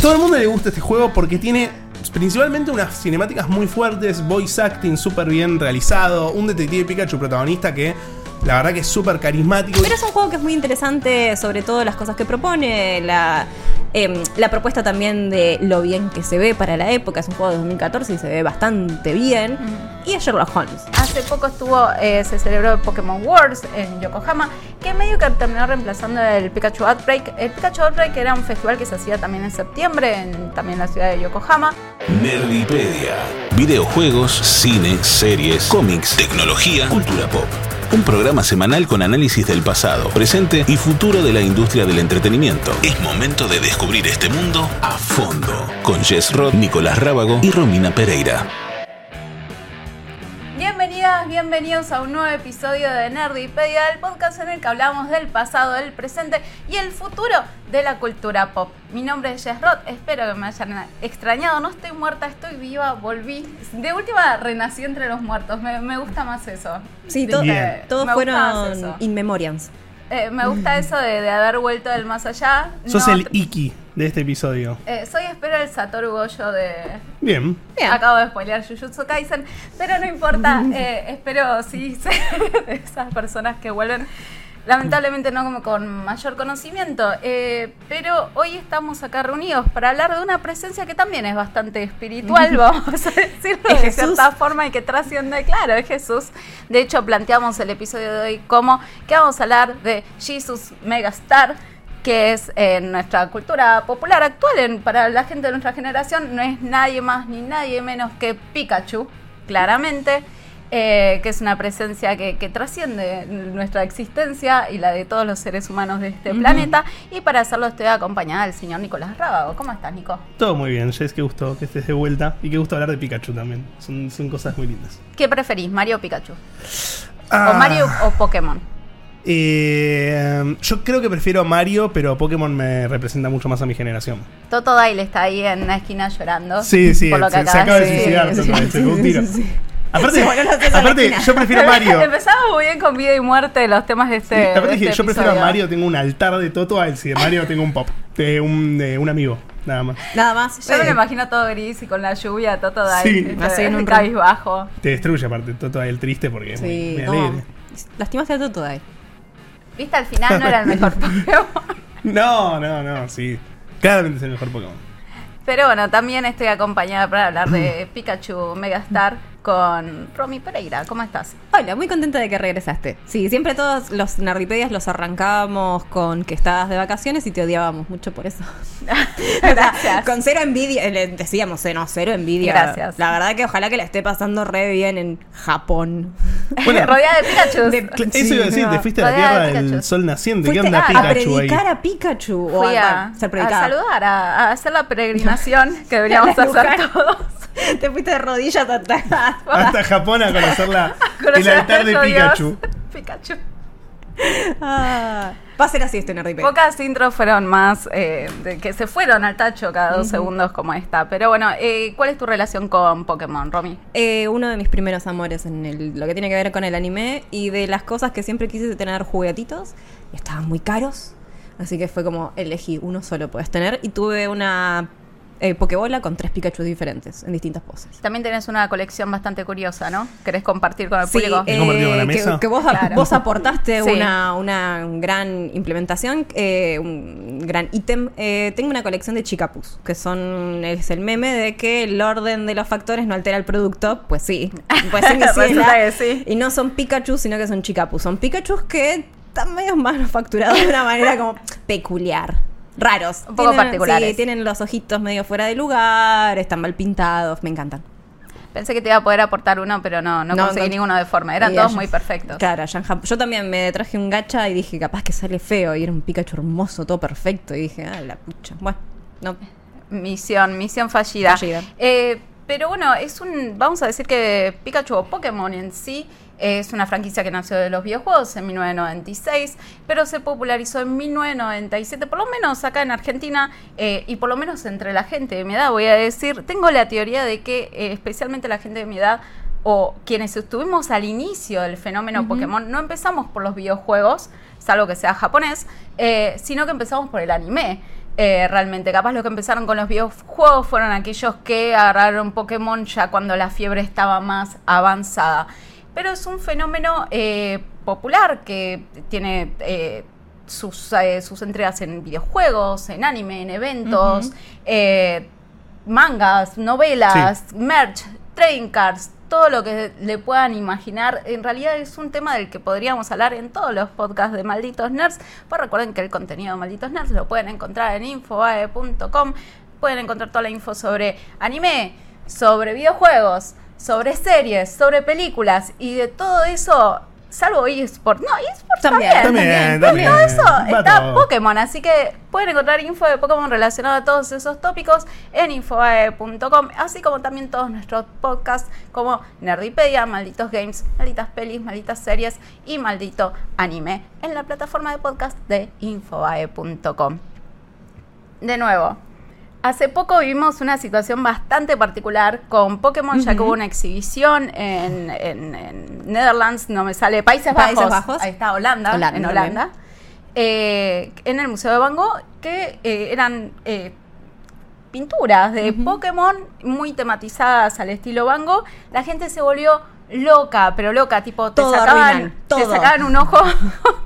todo el mundo le gusta este juego porque tiene principalmente unas cinemáticas muy fuertes, voice acting súper bien realizado, un detective Pikachu protagonista que la verdad que es súper carismático. Pero es un juego que es muy interesante, sobre todo las cosas que propone, la, em, la propuesta también de lo bien que se ve para la época. Es un juego de 2014 y se ve bastante bien. Y es Sherlock Holmes. Hace poco estuvo, eh, se celebró Pokémon Wars en Yokohama, que medio que terminó reemplazando el Pikachu Outbreak. El Pikachu Outbreak era un festival que se hacía también en septiembre, en, también en la ciudad de Yokohama. Nerdipedia. Videojuegos, cine, series, cómics, tecnología, cultura pop. Un programa semanal con análisis del pasado, presente y futuro de la industria del entretenimiento. Es momento de descubrir este mundo a fondo. Con Jess Roth, Nicolás Rábago y Romina Pereira. Bienvenidas, bienvenidos a un nuevo episodio de Nerdipedia, el podcast en el que hablamos del pasado, del presente y el futuro de la cultura pop. Mi nombre es Jess Roth, espero que me hayan extrañado. No estoy muerta, estoy viva, volví. De última renací entre los muertos, me, me gusta más eso. Sí, to- todos me fueron in memoriams. Eh, me gusta eso de, de haber vuelto del más allá. Sos No, el Iki de este episodio. eh, soy espero el Satoru Goyo de, Bien. Bien. Acabo de spoilear Jujutsu Kaisen, pero no importa, eh, espero sí ser de esas personas que vuelven. Lamentablemente no como con mayor conocimiento, eh, pero hoy estamos acá reunidos para hablar de una presencia que también es bastante espiritual, vamos a decirlo de cierta forma y que trasciende, claro, es Jesús. De hecho, planteamos el episodio de hoy como que vamos a hablar de Jesus Megastar, que es en nuestra cultura popular actual, en- para la gente de nuestra generación, no es nadie más ni nadie menos que Pikachu, claramente, eh, que es una presencia que, que trasciende nuestra existencia y la de todos los seres humanos de este planeta. Y para hacerlo estoy acompañada del señor Nicolás Rábago. ¿Cómo estás, Nico? Todo muy bien, Jess, qué gusto que estés de vuelta. Y qué gusto hablar de Pikachu también. Son, son cosas muy lindas. ¿Qué preferís, Mario o Pikachu? Ah, ¿O Mario o Pokémon? eh, yo creo que prefiero a Mario, pero Pokémon me representa mucho más a mi generación. Toto Daile está ahí en la esquina llorando. Sí, sí, por lo que se, acaba de suicidar. sí, sí, sí, sí, sí. Aparte, yo prefiero a Mario. Empezamos muy bien con vida y muerte los temas de este. Sí, aparte de dije, este yo prefiero a. Mario, tengo un altar de Toto, a él si de Mario tengo un pop. De un, de un amigo, nada más. Nada más. Yo me lo Eh, imagino todo gris y con la lluvia, Toto Daile. Sí. Así en un cabizbajo. Te destruye aparte, Toto a él triste porque es muy, Sí, muy no. alegre. Lastimaste a Toto ahí. Viste, al final no era el mejor Pokémon. No, no, no, sí. Claramente es el mejor Pokémon. Pero bueno, también estoy acompañada para hablar de Pikachu Megastar con Romy Pereira. ¿Cómo estás? Hola, muy contenta de que regresaste. Sí, siempre todos los nerdipedias los arrancábamos con que estabas de vacaciones y te odiábamos mucho por eso. Gracias. Con cero envidia, le decíamos, eh, no, cero envidia. Gracias. La verdad que ojalá que la esté pasando re bien en Japón. Bueno, Rodeada de Pikachu. de- Cl- Sí, Eso iba a decir, no. te fuiste a la de tierra del sol naciente. ¿Qué onda a, a Pikachu ahí? predicar a Pikachu. o a, a, a saludar, a, a hacer la peregrinación que deberíamos A hacer todos. Te fuiste de rodillas atrás. Hasta Japón a conocer la, el Conocer altar de Pikachu. Dios. Pikachu. Ah, va a ser así este nerdipedia. Pocas intros fueron más eh, de que se fueron al tacho cada dos segundos como esta. Pero bueno, eh, ¿cuál es tu relación con Pokémon, Romy? Eh, uno de mis primeros amores en el- lo que tiene que ver con el anime y de las cosas que siempre quise tener juguetitos y estaban muy caros. Así que fue como elegí uno solo puedes tener y tuve una eh, Pokébola con tres Pikachu diferentes en distintas poses. También tenés una colección bastante curiosa, ¿no? ¿Querés compartir con el Sí, público? ¿Es compartido con la eh, mesa? que, que vos, Claro. vos aportaste Sí. una, una gran implementación, eh, un gran ítem. Eh, tengo una colección de chicapus, que son es el meme de que el orden de los factores no altera el producto. Pues sí, pues sí, que sí. Y no son Pikachu, sino que son chicapus. Son Pikachus que están medio manufacturados de una manera como peculiar. Raros. Un poco Tienen- particulares. Sí, tienen los ojitos medio fuera de lugar, están mal pintados, me encantan. Pensé que te iba a poder aportar uno, pero no, no, No, conseguí no- ninguno de forma. Eran todos muy perfectos. Claro, Yo también me traje un gacha y dije, capaz que sale feo. Y era un Pikachu hermoso, todo perfecto. Y dije, ah, la pucha. Bueno, no. Misión, misión fallida. Fallida. Eh, pero bueno, es un. Vamos a decir que Pikachu o Pokémon en sí es una franquicia que nació de los videojuegos en 1996, pero se popularizó en 1997, por lo menos acá en Argentina, eh, y por lo menos entre la gente de mi edad, voy a decir. Tengo la teoría de que, eh, especialmente la gente de mi edad, o quienes estuvimos al inicio del fenómeno Pokémon, no empezamos por los videojuegos, salvo que sea japonés, eh, sino que empezamos por el anime. Eh, realmente, capaz los que empezaron con los videojuegos fueron aquellos que agarraron Pokémon ya cuando la fiebre estaba más avanzada. Pero es un fenómeno eh, popular que tiene eh, sus, eh, sus entregas en videojuegos, en anime, en eventos, eh, mangas, novelas, merch, trading cards, todo lo que le puedan imaginar. En realidad es un tema del que podríamos hablar en todos los podcasts de Malditos Nerds. Pues recuerden que el contenido de Malditos Nerds lo pueden encontrar en infobae.com. Pueden encontrar toda la info sobre anime, sobre videojuegos, sobre series, sobre películas y de todo eso. Salvo eSport. No, eSport También, también. también, también. todo eso Va está todo. Pokémon. Así que pueden encontrar info de Pokémon relacionado a todos esos tópicos en infobae.com. Así como también todos nuestros podcasts como Nerdipedia, Malditos Games, Malditas Pelis, Malditas Series y Maldito Anime en la plataforma de podcast de infobae.com. De nuevo, hace poco vivimos una situación bastante particular con Pokémon, ya que hubo una exhibición en, en- en Netherlands, no me sale, Países Bajos. Países Bajos. Ahí está, Holanda, Holanda en. Holanda. eh, en el Museo de Van Gogh, que eh, eran eh, pinturas de Pokémon muy tematizadas al estilo Van Gogh. La gente se volvió loca, pero loca, tipo, te Todo sacaban, arruinan, te sacaban un ojo.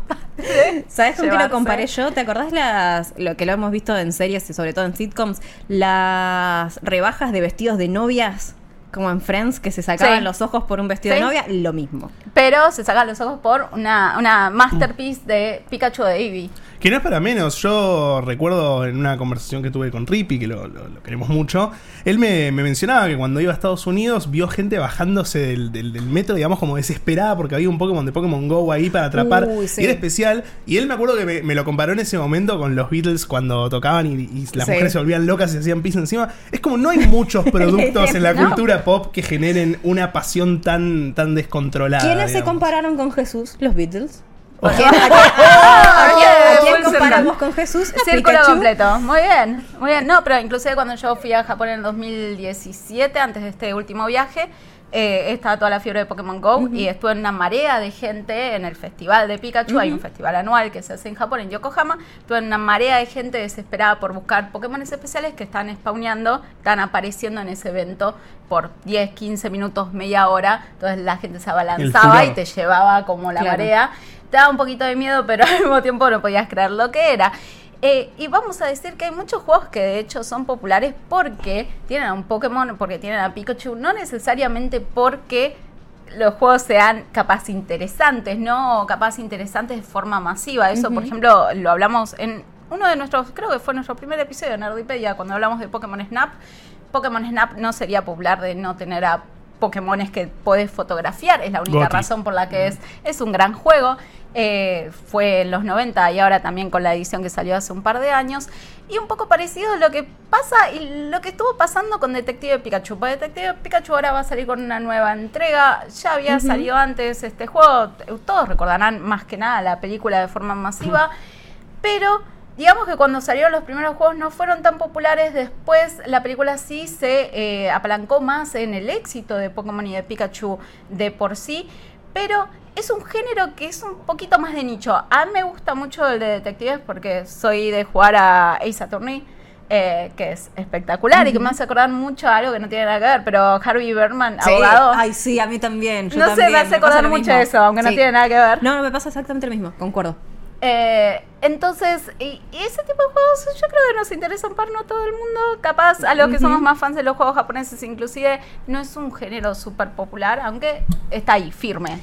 ¿Sabes con qué lo comparé yo? ¿Te acordás las, lo que lo hemos visto en series y sobre todo en sitcoms? Las rebajas de vestidos de novias, como en Friends, que se sacaban Sí. los ojos por un vestido Sí. de novia, lo mismo. Pero se sacan los ojos por una, una masterpiece de Pikachu de Eevee. Que no es para menos. Yo recuerdo en una conversación que tuve con Rippy, que lo, lo- lo queremos mucho, él me, me mencionaba que cuando iba a Estados Unidos vio gente bajándose del, del- del metro, digamos, como desesperada porque había un Pokémon de Pokémon Go ahí para atrapar. Uy, sí. Y era especial. Y él me acuerdo que me, me lo comparó en ese momento con los Beatles cuando tocaban y, y las Sí. mujeres se volvían locas y se hacían pis encima. Es como no hay muchos productos en la No. cultura pop que generen una pasión tan, tan descontrolada. ¿Quiénes se compararon con Jesús? Los Beatles. Oh. ¿A quién, a quién- a quién- a quién Full comparamos con Jesús? Círculo Pikachu. completo. Muy bien, muy bien. No, pero inclusive cuando yo fui a Japón en el 2017, antes de este último viaje, eh, estaba toda la fiebre de Pokémon Go y estuve en una marea de gente en el festival de Pikachu. Hay un festival anual que se hace en Japón, en Yokohama. Estuve en una marea de gente desesperada por buscar Pokémon especiales que están spawneando, están apareciendo en ese evento por 10, 15 minutos, media hora. Entonces la gente se abalanzaba y te llevaba como la Claro. marea. Te daba un poquito de miedo, pero al mismo tiempo no podías creer lo que era. Eh, y vamos a decir que hay muchos juegos que de hecho son populares porque tienen a un Pokémon, porque tienen a Pikachu, no necesariamente porque los juegos sean capaz interesantes, ¿no? O capaz interesantes de forma masiva. Eso, por ejemplo, lo hablamos en uno de nuestros, creo que fue nuestro primer episodio de Nerdipedia, cuando hablamos de Pokémon Snap. Pokémon Snap no sería popular de no tener a Pokémones que puedes fotografiar, es la única Goti. razón por la que es, es un gran juego. Eh, fue en los 90 y ahora también con la edición que salió hace un par de años. Y un poco parecido a lo que pasa y lo que estuvo pasando con Detective Pikachu. Porque Detective Pikachu ahora va a salir con una nueva entrega. Ya había salido antes este juego. Todos recordarán más que nada la película de forma masiva. Pero digamos que cuando salieron los primeros juegos no fueron tan populares. Después la película sí se eh, apalancó más en el éxito de Pokémon y de Pikachu de por sí. Pero es un género que es un poquito más de nicho. A mí me gusta mucho el de detectives porque soy de jugar a Ace Attorney. eh, que es espectacular y que me hace acordar mucho a algo que no tiene nada que ver, pero Harvey Berman, Sí. abogado. Ay, sí, a mí también. yo no sé, también, me hace acordar mucho mismo. eso, aunque no tiene nada que ver. No, no, me pasa exactamente lo mismo, concuerdo. Eh, entonces, y, y ese tipo de juegos yo creo que nos interesan para no todo el mundo. Capaz a los que somos más fans de los juegos japoneses, inclusive, no es un género súper popular, aunque está ahí, firme.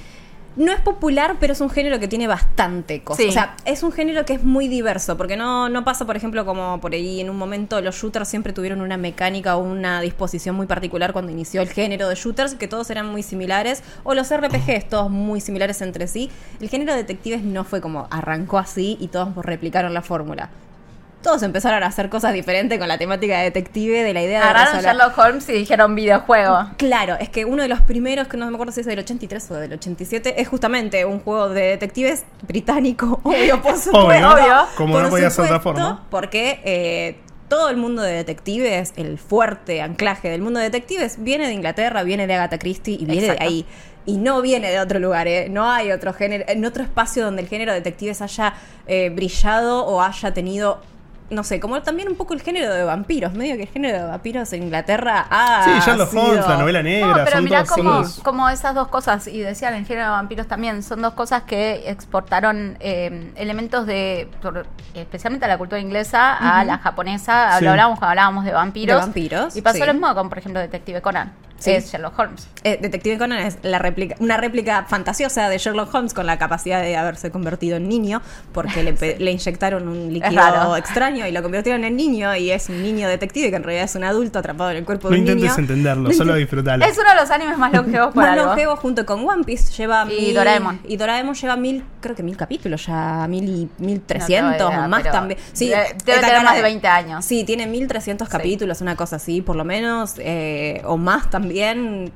No es popular, pero es un género que tiene bastante cosas. Sí. O sea, es un género que es muy diverso, porque no, no pasa, por ejemplo, como por ahí en un momento los shooters siempre tuvieron una mecánica o una disposición muy particular cuando inició el género de shooters, que todos eran muy similares, o los RPGs, todos muy similares entre sí. El género de detectives no fue como arrancó así y todos replicaron la fórmula. Todos empezaron a hacer cosas diferentes con la temática de detective, de la idea de Agarraron resolver- Sherlock Holmes y dijeron videojuego. Claro, es que uno de los primeros, que no me acuerdo si es del 83 o del 87, es justamente un juego de detectives británico, obvio, por supuesto. Obvio, obvio. como Por no podía ser de otra supuesto, forma. Porque eh, todo el mundo de detectives, el fuerte anclaje del mundo de detectives, viene de Inglaterra, viene de Agatha Christie y viene Exacto. de ahí. Y no viene de otro lugar, ¿eh? no hay otro género, en otro espacio donde el género de detectives haya eh, brillado o haya tenido no sé, como también un poco el género de vampiros, medio que el género de vampiros en Inglaterra ha Sí, Sherlock sido- Holmes, la novela negra, No, pero son mirá todos como, como esas dos cosas, y decían el género de vampiros también, son dos cosas que exportaron eh, elementos de, por- especialmente a la cultura inglesa, a la japonesa, Sí. lo hablábamos cuando hablábamos de vampiros. De vampiros, Y pasó sí. lo mismo con, por ejemplo, Detective Conan, Sí. es Sherlock Holmes. Eh, Detective Conan es la réplica, una réplica fantasiosa de Sherlock Holmes con la capacidad de haberse convertido en niño, porque le, pe- le inyectaron un líquido extraño y lo convirtieron en niño y es un niño detective que en realidad es un adulto atrapado en el cuerpo No de un intentes niño. entenderlo, solo disfrutalo. Es uno de los animes más longevos por Más algo. longevo junto con One Piece lleva Y mil- Doraemon. y Doraemon lleva mil creo que mil capítulos ya mil y mil No trescientos o más también sí debe- tener más de 20 años. sí tiene mil trescientos Sí. capítulos una cosa así por lo menos eh, o más también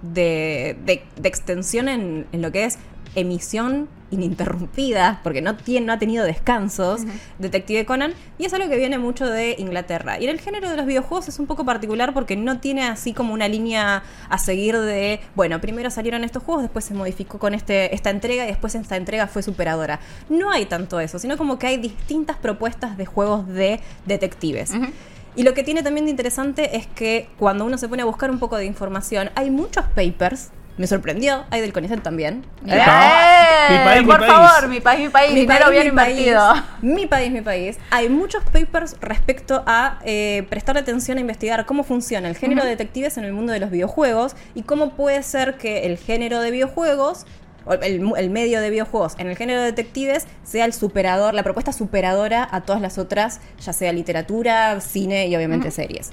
de, de- de extensión en, en lo que es emisión ininterrumpida, porque no, tiene, no ha tenido descansos, Detective Conan, y es algo que viene mucho de Inglaterra. Y en el género de los videojuegos es un poco particular porque no tiene así como una línea a seguir de, bueno, primero salieron estos juegos, después se modificó con este, esta entrega y después esta entrega fue superadora. No hay tanto eso, sino como que hay distintas propuestas de juegos de detectives. Y lo que tiene también de interesante es que cuando uno se pone a buscar un poco de información, hay muchos papers. Me sorprendió, hay del CONICET también. ¡Eh! Mi país, mi por país. favor, mi país, mi país, Mi dinero país, bien mi invertido. país, mi país, mi país. Hay muchos papers respecto a eh, prestar atención a investigar cómo funciona el género de detectives en el mundo de los videojuegos y cómo puede ser que el género de videojuegos el, medio de videojuegos en el género de detectives sea el superador, la propuesta superadora a todas las otras, ya sea literatura, cine y obviamente series.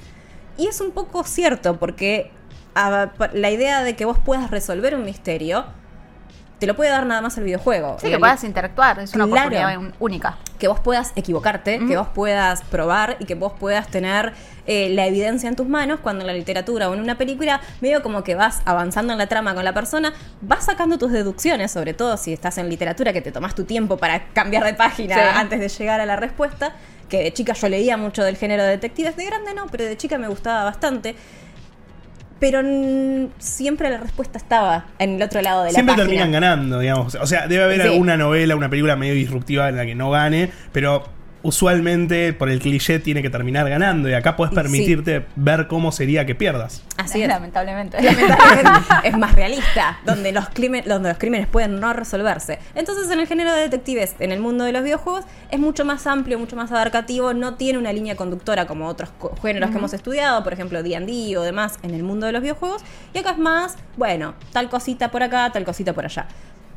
Y es un poco cierto porque a- la idea de que vos puedas resolver un misterio te lo puede dar nada más el videojuego. Sí, El- que puedas interactuar, es una Claro. oportunidad un- única. que vos puedas equivocarte, que vos puedas probar y que vos puedas tener eh, la evidencia en tus manos cuando en la literatura o en una película medio como que vas avanzando en la trama con la persona, vas sacando tus deducciones, sobre todo si estás en literatura que te tomas tu tiempo para cambiar de página Sí. antes de llegar a la respuesta, que de chica yo leía mucho del género de detectives, de grande no, pero de chica me gustaba bastante. Pero siempre la respuesta estaba en el otro lado de la Siempre página. terminan ganando, digamos. O sea, debe haber Sí. alguna novela, una película medio disruptiva en la que no gane, pero usualmente por el cliché tiene que terminar ganando y acá puedes Sí. permitirte ver cómo sería que pierdas. Así es. Lamentablemente. lamentablemente es más realista, donde los, crimen- donde los crímenes pueden no resolverse. Entonces, en el género de detectives, en el mundo de los videojuegos, es mucho más amplio, mucho más abarcativo, no tiene una línea conductora como otros co- géneros que hemos estudiado, por ejemplo, D&D o demás en el mundo de los videojuegos, y acá es más, bueno, tal cosita por acá, tal cosita por allá.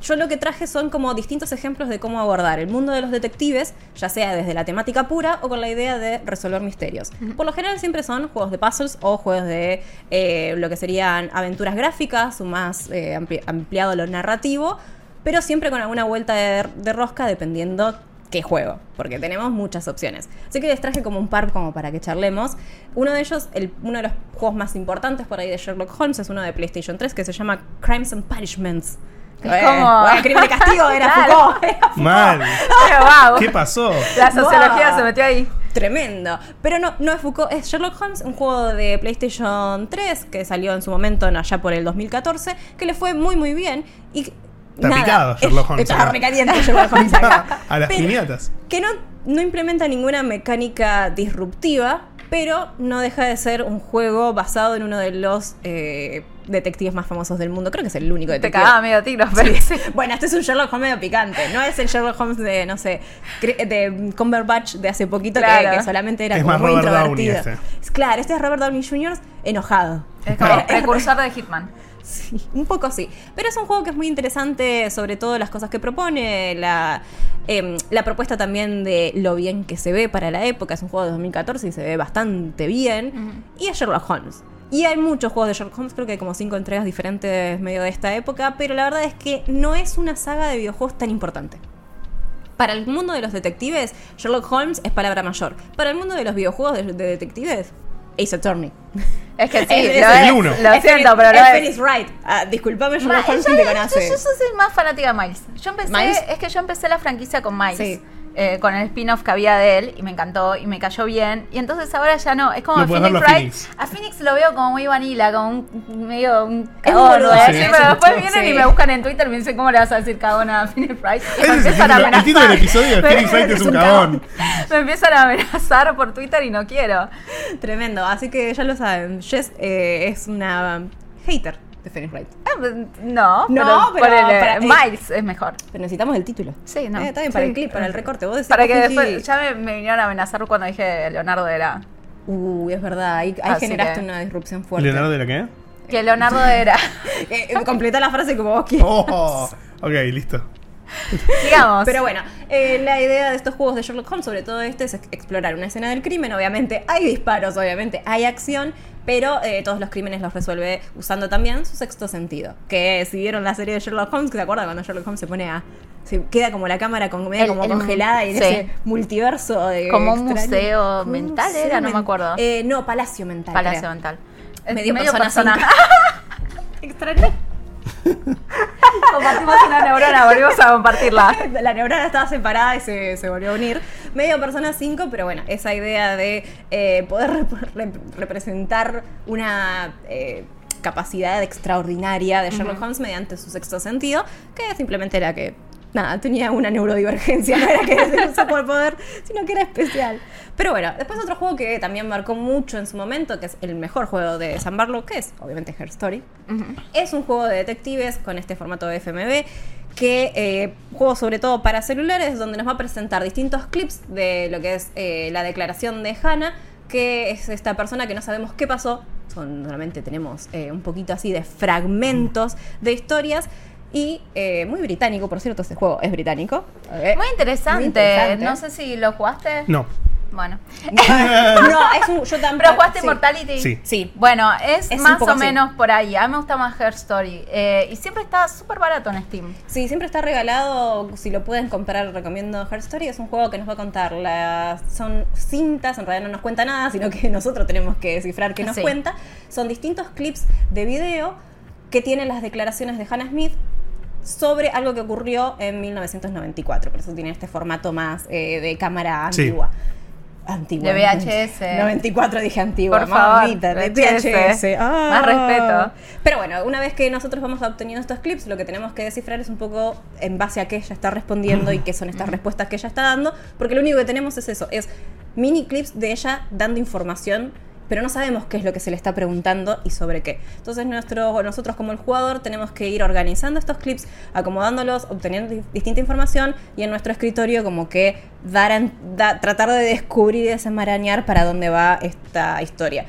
Yo lo que traje son como distintos ejemplos de cómo abordar el mundo de los detectives, ya sea desde la temática pura o con la idea de resolver misterios. Por lo general siempre son juegos de puzzles o juegos de eh, lo que serían aventuras gráficas o más eh, ampli- ampliado lo narrativo, pero siempre con alguna vuelta de, de rosca dependiendo qué juego, porque tenemos muchas opciones. Así que les traje como un par como para que charlemos. Uno de ellos, el- uno de los juegos más importantes por ahí de Sherlock Holmes es uno de PlayStation 3 que se llama Crimes and Punishments. Es Eh, como- bueno, crimen y castigo era Claro. Foucault. Era Mal. Pero, wow. ¿Qué pasó? La sociología Wow. se metió ahí. Tremendo. Pero no, no es Foucault, es Sherlock Holmes, un juego de PlayStation 3 que salió en su momento en allá por el 2014, que le fue muy muy bien y Está nada, picado Sherlock Holmes Está acá. recaliente Sherlock Holmes acá. A las Pero- piñatas. que no, no implementa ninguna mecánica disruptiva, pero no deja de ser un juego basado en uno de los eh, detectives más famosos del mundo. Creo que es el único Te detective. cagaba medio tiro, pero Sí. Bueno, este es un Sherlock Holmes medio picante. No es el Sherlock Holmes de, no sé, de Cumberbatch de hace poquito que- Claro. que, solamente era Es como más muy Robert Downey introvertido. este. Es Claro, este es Robert Downey Jr. enojado. Es como Es- precursor de Hitman. Sí, un poco sí. Pero es un juego que es muy interesante, sobre todo las cosas que propone, la, em, la propuesta también de lo bien que se ve para la época. Es un juego de 2014 y se ve bastante bien. Y es Sherlock Holmes. Y hay muchos juegos de Sherlock Holmes, creo que hay como cinco entregas diferentes medio de esta época, pero la verdad es que no es una saga de videojuegos tan importante. Para el mundo de los detectives, Sherlock Holmes es palabra mayor. Para el mundo de los videojuegos de, de detectives, Ace Attorney. Es que sí, Es- lo es uno. Lo siento, pero lo es es. Wright. Ah, disculpame, Ma- Sherlock Holmes yo, si te yo- conoce. yo soy más fanática de Miles. Yo empecé, Miles. es que yo empecé la franquicia con Miles. Sí. Eh, con el spin-off que había de él y me encantó y me cayó bien. Y entonces ahora ya no, es como No Phoenix verlo a Wright. Phoenix. A Phoenix lo veo como muy vanilla, como un medio un cagón, sí. decir, pero después vienen y me buscan en Twitter y me dicen, ¿cómo le vas a decir cagón a Phoenix Wright? Y me empiezan a título, el título del amenazar. episodio de Phoenix Wright es un cagón. Me empiezan a amenazar por Twitter y no quiero. Tremendo. Así que ya lo saben. Jess eh, es una hater de Phoenix Wright. Ah, No, No, pero ponele, para- Miles es mejor. Pero necesitamos el título. Sí, no. Eh, está bien, para Sí. el clip, para el recorte. Vos decís Para que después ya me, me vinieron a amenazar cuando dije Leonardo era. Uy, es verdad. Ahí, generaste que- una disrupción fuerte. ¿Leonardo de la qué? Que Leonardo era. Eh, eh, completa la frase como vos quieras. Oh, ok, listo. Digamos. Pero bueno, eh, la idea de estos juegos de Sherlock Holmes, sobre todo este, es ex- explorar una escena del crimen. Obviamente hay disparos, obviamente hay acción, pero eh, todos los crímenes los resuelve usando también su sexto sentido. Que si vieron la serie de Sherlock Holmes, que se acuerdan cuando Sherlock Holmes se pone a. Se queda como la cámara con, medio El- como el- congelada y en sí. ese multiverso de. Como un extraño. museo Como mental museo era, no me acuerdo. Eh, no, Palacio Mental. Palacio creo. mental. Medio persona cinco. Extraño. Compartimos una neurona, volvimos a compartirla. La neurona estaba separada y se, se volvió a unir. Medio persona 5, pero bueno, esa idea de eh, poder rep- rep- representar una eh, capacidad extraordinaria de Sherlock Holmes mediante su sexto sentido, que simplemente era que, nada, tenía una neurodivergencia, no era que se usó por poder, sino que era especial. Pero bueno, después otro juego que también marcó mucho en su momento, que es el mejor juego de Sam Barlow, que es obviamente Her Story. Es un juego de detectives con este formato de FMV que eh, juego sobre todo para celulares donde nos va a presentar distintos clips de lo que es eh, la declaración de Hannah que es esta persona que no sabemos qué pasó son solamente tenemos eh, un poquito así de fragmentos de historias y eh, muy británico por cierto este juego es británico Eh, Muy interesante. Muy interesante. No sé si lo jugaste. No. Bueno. no es un yo tampoco Pero jugaste sí. Immortality. Sí. Sí. Bueno, es, más o así. menos por ahí. A mí me gusta más Her Story. Eh, y siempre está súper barato en Steam. Sí, siempre está regalado. Si lo pueden comprar, recomiendo Her Story. Es un juego que nos va a contar. Las, son cintas, en realidad no nos cuenta nada, sino que nosotros tenemos que descifrar qué nos Sí. cuenta. Son distintos clips de video que tienen las declaraciones de Hannah Smith sobre algo que ocurrió en 1994. Por eso tiene este formato más eh, de cámara Sí. antigua. Antigua. De VHS. 94 dije antigua. Por favor, de VHS. VHS. Ah. Más respeto. Pero bueno, una vez que nosotros vamos obteniendo estos clips, lo que tenemos que descifrar es un poco en base a qué ella está respondiendo y qué son estas respuestas que ella está dando, porque lo único que tenemos es eso, es mini clips de ella dando información, pero no sabemos qué es lo que se le está preguntando y sobre qué. Entonces nuestro, nosotros como el jugador tenemos que ir organizando estos clips, acomodándolos, obteniendo di- distinta información y en nuestro escritorio como que dar, da- tratar de descubrir y desenmarañar para dónde va esta historia.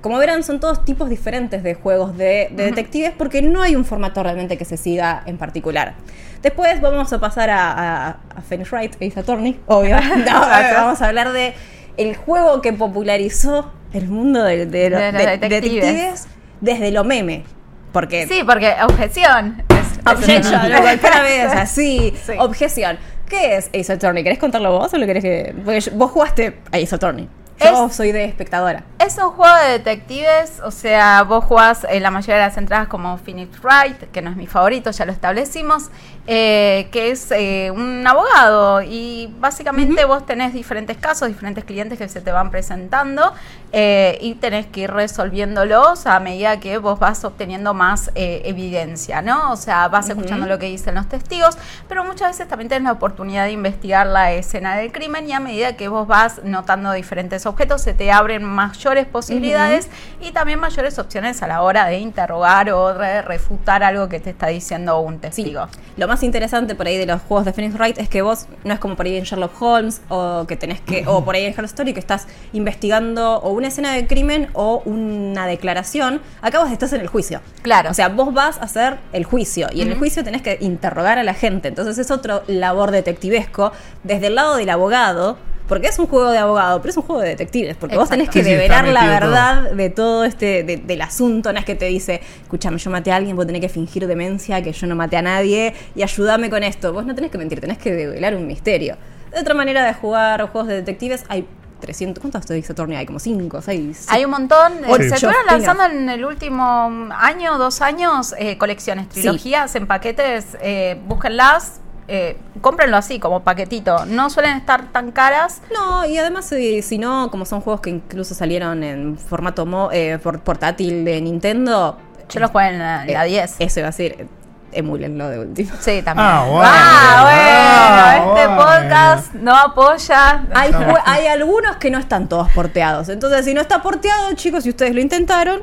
Como verán, son todos tipos diferentes de juegos de, de detectives porque no hay un formato realmente que se siga en particular. Después vamos a pasar a, a, a Phoenix Wright, Ace Attorney, obvio. No, vamos a hablar de el juego que popularizó el mundo de, de los De los de- detectives. detectives desde lo meme. Porque Sí, porque objeción. Es, es Objection, lo vez, así. Sí. Objeción. ¿Qué es Ace Attorney? ¿Querés contarlo vos o lo querés que.? Porque vos jugaste a Ace Attorney. Yo Es- soy de espectadora. Es un juego de detectives, o sea, vos jugás en la mayoría de las entradas como Phoenix Wright, que no es mi favorito, ya lo establecimos, eh, que es eh, un abogado y básicamente vos tenés diferentes casos, diferentes clientes que se te van presentando eh, y tenés que ir resolviéndolos a medida que vos vas obteniendo más eh, evidencia, ¿no? O sea, vas escuchando lo que dicen los testigos, pero muchas veces también tenés la oportunidad de investigar la escena del crimen y a medida que vos vas notando diferentes objetos se te abren mayores posibilidades y también mayores opciones a la hora de interrogar o de refutar algo que te está diciendo un Sí. testigo. Lo más interesante por ahí de los juegos de Phoenix Wright es que vos no es como por ahí en Sherlock Holmes o que tenés que o por ahí en Her Story que estás investigando o una escena de crimen o una declaración. Acá vos estás en el juicio. Claro. O sea, vos vas a hacer el juicio y en el juicio tenés que interrogar a la gente. Entonces es otro labor detectivesco desde el lado del abogado. Porque es un juego de abogado, pero es un juego de detectives. Porque vos tenés que Sí, sí, develar la todo. verdad de todo este, de- del asunto. No es que te dice, escúchame, yo maté a alguien, vos tenés que fingir demencia, que yo no maté a nadie, y ayúdame con esto. Vos no tenés que mentir, tenés que develar un misterio. De otra manera de jugar juegos de detectives, hay 300, ¿cuántos te dice Torneo? Hay como 5, 6. Hay un montón. eh, Se estuvieron lanzando en el último año, dos años, eh, colecciones, trilogías en paquetes. Eh, búsquenlas. Eh, cómprenlo así, como paquetito. No suelen estar tan caras. No, y además, eh, si no, como son juegos que incluso salieron en formato mo- eh, por- portátil de Nintendo, Yo los juego en la, en la eh, 10. Eso iba a decir, emúlenlo de último. Sí, también. Ah, bueno. Ah, bueno, Ah, este bueno. podcast no apoya. Hay, jue- hay algunos que no están todos porteados. Entonces, si no está porteado, chicos, si ustedes lo intentaron,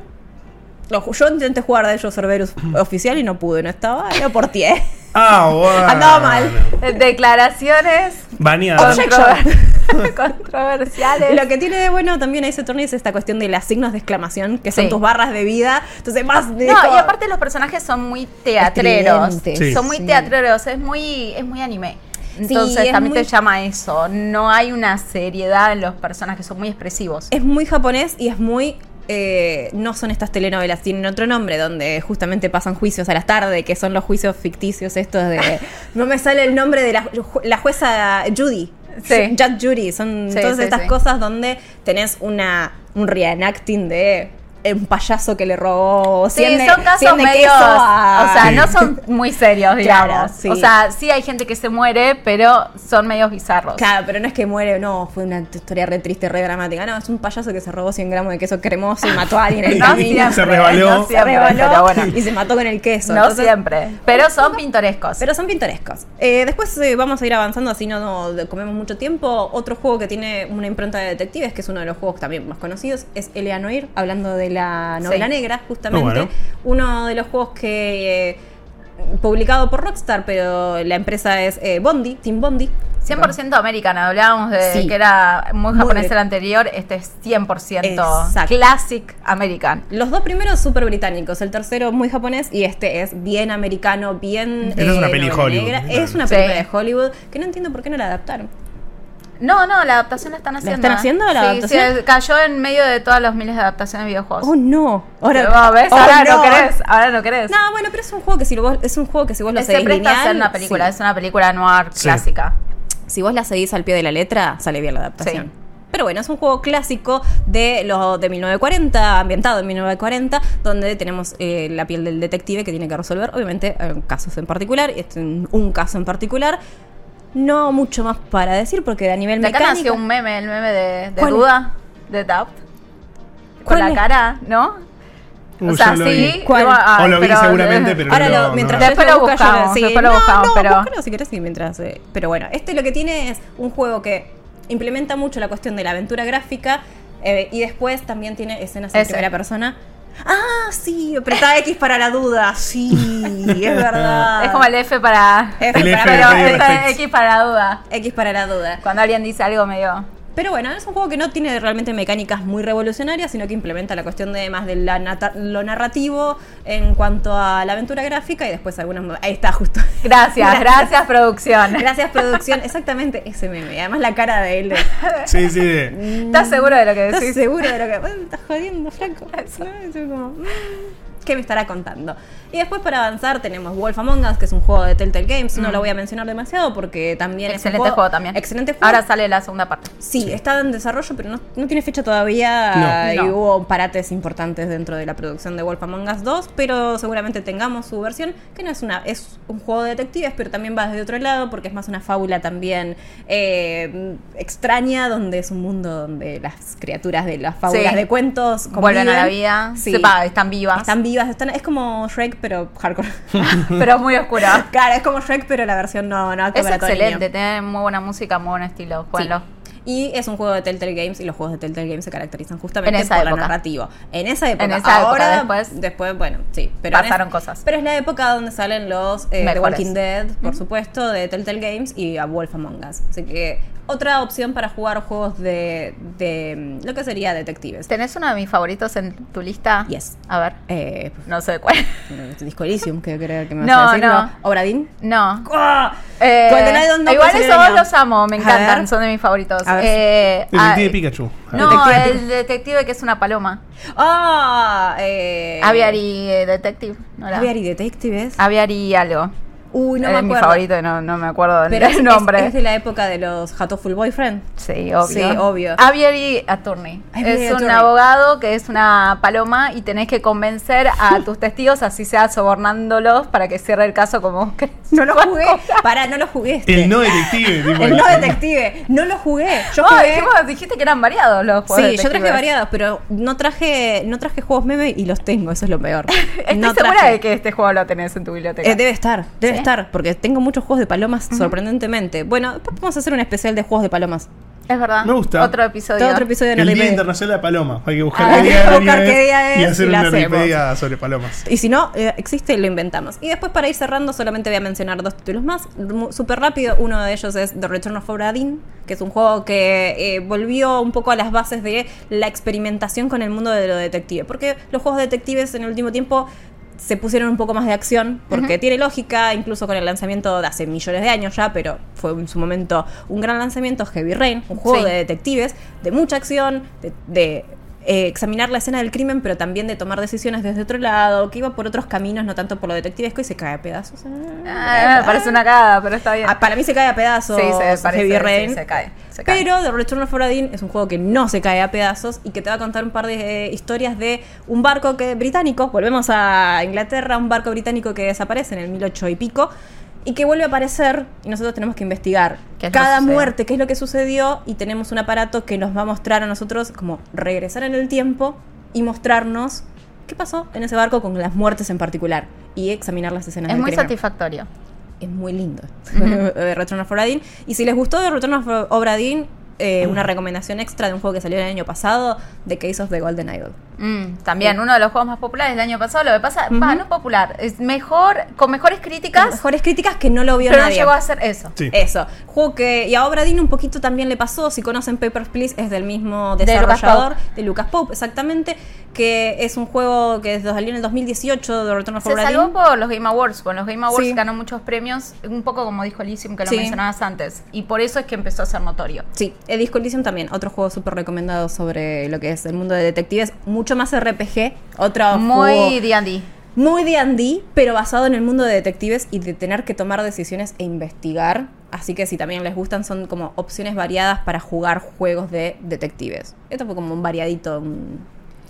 lo yo intenté jugar de ellos Cerberus oficial y no pude, no estaba, lo porteé. Ah, bueno. Andaba mal. Declaraciones Baneado. Objection. controver- controversiales. Lo que tiene de bueno también Ace Attorney es esta cuestión de las signos de exclamación, que son Sí. tus barras de vida. Entonces, más de. No, y aparte los personajes son muy teatreros. Sí. Son muy Sí. teatreros, es muy, es muy anime. Entonces es también muy- te llama eso. No hay una seriedad en los personajes, son muy expresivos. es muy japonés y es muy. Eh, no son estas telenovelas, tienen otro nombre donde justamente pasan juicios a las tardes, que son los juicios ficticios estos de... no me sale el nombre de la, ju- la jueza Judy. Sí. Judge Judy. Son Sí, todas sí, estas cosas donde tenés una, un reenacting de un payaso que le robó Sí, 100 de- son casos 100 de medios, queso a- o sea, Sí. no son muy serios, Claro, digamos. sí. O sea, sí hay gente que se muere, pero son medios bizarros. Claro, pero no es que muere, no, fue una historia re triste, re dramática. No, es un payaso que se robó 100 gramos de queso cremoso y mató a alguien en el No siempre, Se resbaló. no se rebaló pero bueno. y se mató con el queso. No Entonces, siempre, pero son pintorescos. Pero son pintorescos. Eh, después eh, vamos a ir avanzando, así no, no comemos mucho tiempo. Otro juego que tiene una impronta de detectives, que es uno de los juegos también más conocidos, es Eleanoir, hablando de la novela Sí. negra, justamente. Oh, bueno. Uno de los juegos que. eh, publicado por Rockstar, pero la empresa es eh, Bondi, Team Bondi. 100% americana, hablábamos de Sí. que era muy japonés el anterior, este es 100% Exacto. classic American. Los dos primeros súper británicos, el tercero muy japonés y este es bien americano, bien... Es una eh, peli Hollywood, negra. Es una Sí. película de Hollywood que no entiendo por qué no la adaptaron. No, no, la adaptación la están haciendo. están haciendo la Sí, adaptación? sí, cayó en medio de todas los miles de adaptaciones de videojuegos. Oh no. Pero, Ahora, ¿ves? oh, ahora no. no. querés, ahora no querés. No, bueno, pero es un juego que si vos, es un juego que si vos lo se seguís lineal, hacer una película, sí. es una película noir Sí. clásica. Si vos la seguís al pie de la letra, sale bien la adaptación. Sí. Pero bueno, es un juego clásico de los de 1940, ambientado en 1940, donde tenemos eh, la piel del detective que tiene que resolver, obviamente, eh, casos en particular, y este, un caso en particular. No mucho más para decir, porque a nivel De acá mecánico... nació un meme, el meme de, de. Duda, de Doubt. Con ¿Cuál la es? cara, ¿no? Uy, o sea, sí. vi. ¿Cuál? no, ay, O lo vi pero- seguramente, pero Ahora no, lo, mientras no. Después lo buscamos, sí. después lo no, buscamos, no, pero- búscalo si querés, sí, mientras. eh, pero bueno, este lo que tiene es un juego que implementa mucho la cuestión de la aventura gráfica eh, y después también tiene escenas en Ese. primera persona. Ah, sí, apretá X para la duda. Sí, es verdad. Es como el F para. F El para F pero Effects. X para la duda. X para la duda. Cuando alguien dice algo medio. Pero bueno, es un juego que no tiene realmente mecánicas muy revolucionarias, sino que implementa la cuestión de más de la nata- lo narrativo en cuanto a la aventura gráfica y después algunas... Ahí está justo. Gracias, gracias, producción. Gracias, producción. Exactamente ese meme. Además la cara de él. de, Sí, sí. ¿Estás seguro de lo que ¿Estás decís? seguro de lo que.? "Bueno, ¿Estás jodiendo, yo como, "Mm, ¿Qué me estará contando? Y después para avanzar tenemos Wolf Among Us, que es un juego de Telltale Games. No Mm. lo voy a mencionar demasiado porque también Excelente es un juego también. Excelente juego. Ahora sale la segunda parte. Sí, está en desarrollo, pero no, no tiene fecha todavía. No. y No. hubo parates importantes dentro de la producción de Wolf Among Us 2, pero seguramente tengamos su versión, que no es una es un juego de detectives, pero también va desde otro lado, porque es más una fábula también eh, extraña, donde es un mundo donde las criaturas de las fábulas Sí. de cuentos Vuelven a la vida. Sí. Sepa, están vivas. Están vivas, están, es como Shrek, pero hardcore. pero muy oscura. claro, es como Shrek, pero la versión no, no Es excelente, tiene muy buena música, muy buen estilo. Jueguenlo. Sí. Y es un juego de Telltale Games y los juegos de Telltale Games se caracterizan justamente En esa por la época. narrativa. En esa época. En esa época, Ahora, después- después, bueno, sí. Pero Pasaron es- cosas. Pero es la época donde salen los eh, The. Walking Dead, por supuesto, de Telltale Games y a Wolf Among Us. Así que otra opción para jugar juegos de, de mm, lo que sería detectives. ¿Tenés uno de mis favoritos en tu lista? Yes. A ver. Eh, No sé cuál. Disco Elysium, que creo que me No, vas a decir. no. Obradín. No. Eh, GoldenEye no igual considero esos dos los amo, me encantan, son de mis favoritos. A ver. Eh, Detective ah, Pikachu. No, Detective el detective que es una paloma. Ah, eh, Aviary eh, Detective. ¿no? Aviary Detectives. Aviary algo. Uy, no es me mi acuerdo. favorito y no, no me acuerdo del Pero es, nombre. es- es de la época de los Hatoful Boyfriend. Sí, obvio. Sí, obvio. Aviary Attorney. Aviary es un abogado que es una paloma y tenés que convencer a tus testigos, así sea sobornándolos para que cierre el caso como vos querés. No lo jugué. Pará, no lo jugué. El no detective, tipo. El no detective. No lo jugué. Yo Vos jugué. dijimos- dijiste que eran variados los juegos. Sí, yo traje variados, pero no traje, no traje juegos meme y los tengo, eso es lo peor. Estoy no segura traje. de que este juego lo tenés en tu biblioteca. Eh, debe estar, debe ¿Sí? estar, porque tengo muchos juegos de palomas sorprendentemente. Bueno, después vamos a hacer un especial de juegos de palomas. es verdad. Me gusta. Otro episodio. Todo otro episodio de El Día. Internacional de la Paloma. Hay que buscar Ah, qué hay día buscar qué día y es hacer y una. Nerdipedia sobre palomas. Y si no, eh, existe, lo inventamos. Y después, para ir cerrando, solamente voy a mencionar dos títulos más. Súper rápido, uno de ellos es The Return of Obra Dinn, que es un juego que eh, volvió un poco a las bases de la experimentación con el mundo de lo detective. Porque los juegos detectives en el último tiempo se pusieron un poco más de acción, porque tiene lógica, incluso con el lanzamiento de hace millones de años ya, pero fue en su momento un gran lanzamiento, Heavy Rain, un juego Sí. de detectives, de mucha acción, de, de, eh, examinar la escena del crimen, pero también de tomar decisiones desde otro lado, que iba por otros caminos, no tanto por lo detectivesco y se cae a pedazos. Ah, me parece una cagada, pero está bien. Ah, para mí se cae a pedazos. Sí, se parece, Heavy sí, Rain. se cae, se cae. Pero The Return of Obradin es un juego que no se cae a pedazos y que te va a contar un par de eh, historias de un barco que británico, volvemos a Inglaterra, un barco británico que desaparece en el 1008 y pico y que vuelve a aparecer y nosotros tenemos que investigar ¿Qué es lo que cada muerte, qué es lo que sucedió y tenemos un aparato que nos va a mostrar a nosotros como regresar en el tiempo y mostrarnos qué pasó en ese barco con las muertes en particular y examinar las escenas es del muy crimen satisfactorio. es muy lindo. eh, Return of Obra Dinn. Y si les gustó de Return of Obra Dinn, eh, una recomendación extra de un juego que salió el año pasado, The Case of the Golden Idol. Mm, también uno de los juegos más populares del año pasado. Lo que pasa, va, no popular, es mejor, con mejores críticas, Mejores críticas que no lo vio pero no nadie. llegó a hacer eso. Sí. Eso. Juego que. Y a Obra Dinn un poquito también le pasó. Si conocen Papers, Please, es del mismo De Lucas desarrollador, de Lucas Pope, exactamente. Que es un juego que salió en el 2018 de Return of Se Obra salvó por los Game Awards. Con los Game Awards Sí. ganó muchos premios, un poco como dijo Elysium, que lo Sí. mencionabas antes. Y por eso es que empezó a ser notorio. Sí, el Disco Elysium también, otro juego súper recomendado sobre lo que es el mundo de detectives, mucho más RPG, otro Muy D&D. muy D&D, pero basado en el mundo de detectives y de tener que tomar decisiones e investigar. Así que si también les gustan, son como opciones variadas para jugar juegos de detectives. Esto fue como un variadito, un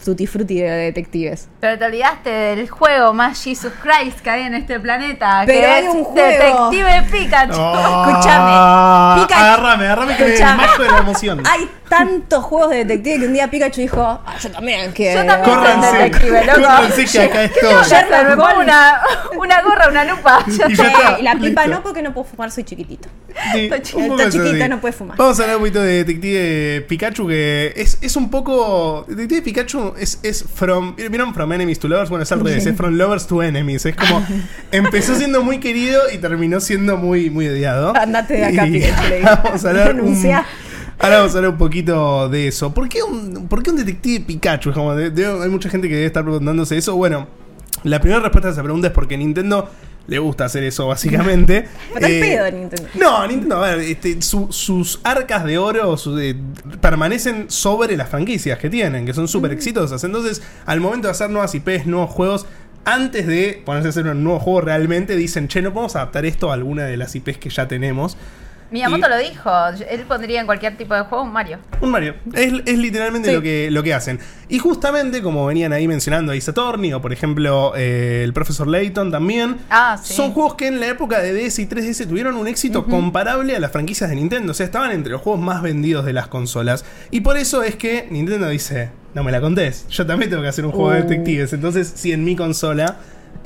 tutti frutti de detectives. Pero te olvidaste del juego más Jesus Christ que hay en este planeta. Pero que hay es un juego. Detective Pikachu. Ah, Escúchame, Pikachu. Agárrame, agárrame que me Escúchame. mato de la emoción. Hay tantos juegos de detective que un día Pikachu dijo, ah, yo también quiero. Yo también soy Córranse, detective, loco. córranse que acá estoy. Me pongo una, una gorra, una lupa. Y está. ya está, y la pipa listo. no porque no puedo fumar, soy chiquitito. Sí, un sí. no puede fumar. Vamos a hablar un poquito de Detective Pikachu, que es, es un poco. Detective Pikachu es, es from. ¿Vieron From Enemies to Lovers? Bueno, es al revés, es From Lovers to Enemies. Es como. empezó siendo muy querido y terminó siendo muy, muy odiado. Andate de acá, Y Pikachu. Vamos a hablar un. Ahora vamos a hablar un poquito de eso. ¿Por qué un, por qué un detective Pikachu? Como de- de- hay mucha gente que debe estar preguntándose eso. Bueno, la primera respuesta a esa pregunta es porque Nintendo le gusta hacer eso, básicamente. Pero Eh, pedo Nintendo. no, Nintendo, a ver, este, su- sus arcas de oro su- de- permanecen sobre las franquicias que tienen, que son súper exitosas. Entonces, al momento de hacer nuevas IPs, nuevos juegos, antes de ponerse a hacer un nuevo juego realmente, dicen, che, no podemos adaptar esto a alguna de las IPs que ya tenemos. Miyamoto Y- lo dijo. Él pondría en cualquier tipo de juego un Mario. Un Mario. Es, es literalmente Sí. lo, que, lo que hacen. Y justamente, como venían ahí mencionando Ace Attorney, o por ejemplo eh, el Profesor Layton también, Ah, sí. son juegos que en la época de DS y 3DS tuvieron un éxito comparable a las franquicias de Nintendo. O sea, estaban entre los juegos más vendidos de las consolas. Y por eso es que Nintendo dice, no me la contés, yo también tengo que hacer un juego de Uh. detectives. Entonces, si en mi consola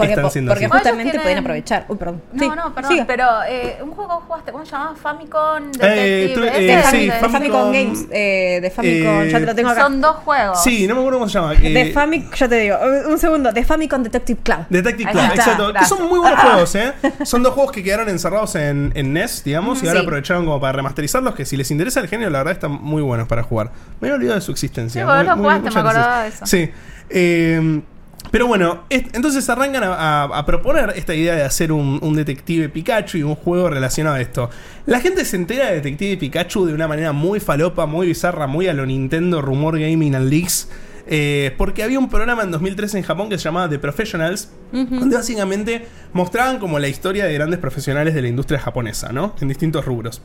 Porque, están haciendo porque así. Bueno, justamente pueden aprovechar. Uy, perdón. No, Sí, no, perdón. siga. Pero eh, un juego que jugaste, ¿cómo se llamaba? Famicom Eh, Detective. eh, sí, de- Famicom, Famicom Games. eh, de Famicom, Eh, ya te lo tengo acá. Son dos juegos. Sí, no me acuerdo cómo se llama. de Famicom, ya te digo, un segundo, de Famicom Detective Club. Detective Club, está, exacto. Que son muy buenos juegos, ¿eh? Son dos juegos que quedaron encerrados en, en NES, digamos, y ahora Sí. aprovecharon como para remasterizarlos, que si les interesa el género, la verdad están muy buenos para jugar. Me había olvidado de su existencia. Sí, vos Muy- lo jugaste, me acordaba de eso. Sí. Eh, pero bueno, es- entonces arrancan a, a- a proponer esta idea de hacer un, un detective Pikachu y un juego relacionado a esto. La gente se entera de Detective Pikachu de una manera muy falopa, muy bizarra, muy a lo Nintendo Rumor Gaming and Leaks. eh, porque había un programa en 2013 en Japón que se llamaba The Professionals, donde básicamente mostraban como la historia de grandes profesionales de la industria japonesa, ¿no? En distintos rubros.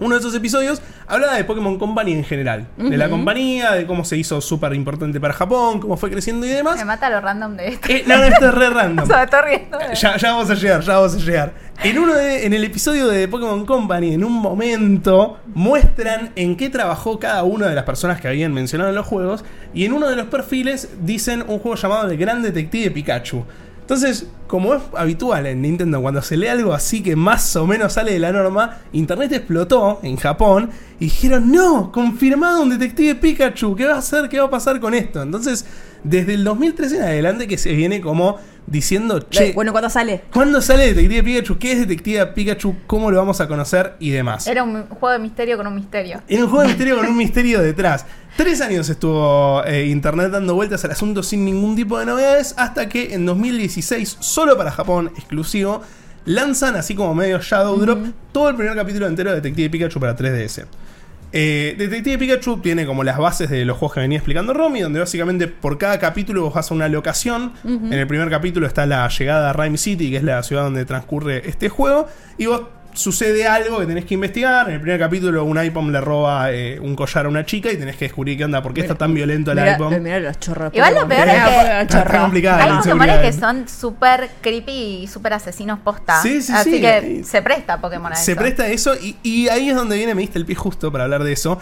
Uno de esos episodios hablaba de Pokémon Company en general, de la compañía, de cómo se hizo súper importante para Japón, cómo fue creciendo y demás. Me mata lo random de esto. Eh, no, no, esto es re random. O sea, estoy riendo. de- Ya, ya vamos a llegar, ya vamos a llegar. En, uno de- en el episodio de Pokémon Company, en un momento, muestran en qué trabajó cada una de las personas que habían mencionado en los juegos. Y en uno de los perfiles dicen un juego llamado El Gran Detective Pikachu. Entonces, como es habitual en Nintendo, cuando se lee algo así que más o menos sale de la norma, Internet explotó en Japón y dijeron, no, confirmado un detective Pikachu, ¿qué va a hacer? ¿Qué va a pasar con esto? Entonces, desde el 2013 en adelante que se viene como diciendo, che, bueno, ¿cuándo sale? ¿cuándo sale Detective Pikachu? ¿Qué es Detective Pikachu? ¿Cómo lo vamos a conocer? Y demás. Era un juego de misterio con un misterio. Era un juego de misterio con un misterio detrás. Tres años estuvo eh, Internet dando vueltas al asunto sin ningún tipo de novedades, hasta que en 2016, solo para Japón, exclusivo, lanzan, así como medio Shadow Drop, todo el primer capítulo entero de Detective Pikachu para 3DS. Eh, Detective Pikachu tiene como las bases de los juegos que venía explicando Romy, donde básicamente por cada capítulo vos vas a una locación. En el primer capítulo está la llegada a Rhyme City, que es la ciudad donde transcurre este juego, y vos sucede algo que tenés que investigar. En el primer capítulo un iPhone le roba eh, un collar a una chica y tenés que descubrir qué onda, por qué está tan violento el mirá los chorros. Igual lo peor es que- Está chorros. complicada Hay la Pokémon que son súper creepy y súper asesinos posta. Sí, sí, Así sí. que se presta Pokémon a Se eso. presta a eso y, y ahí es donde viene, me diste el pie justo para hablar de eso.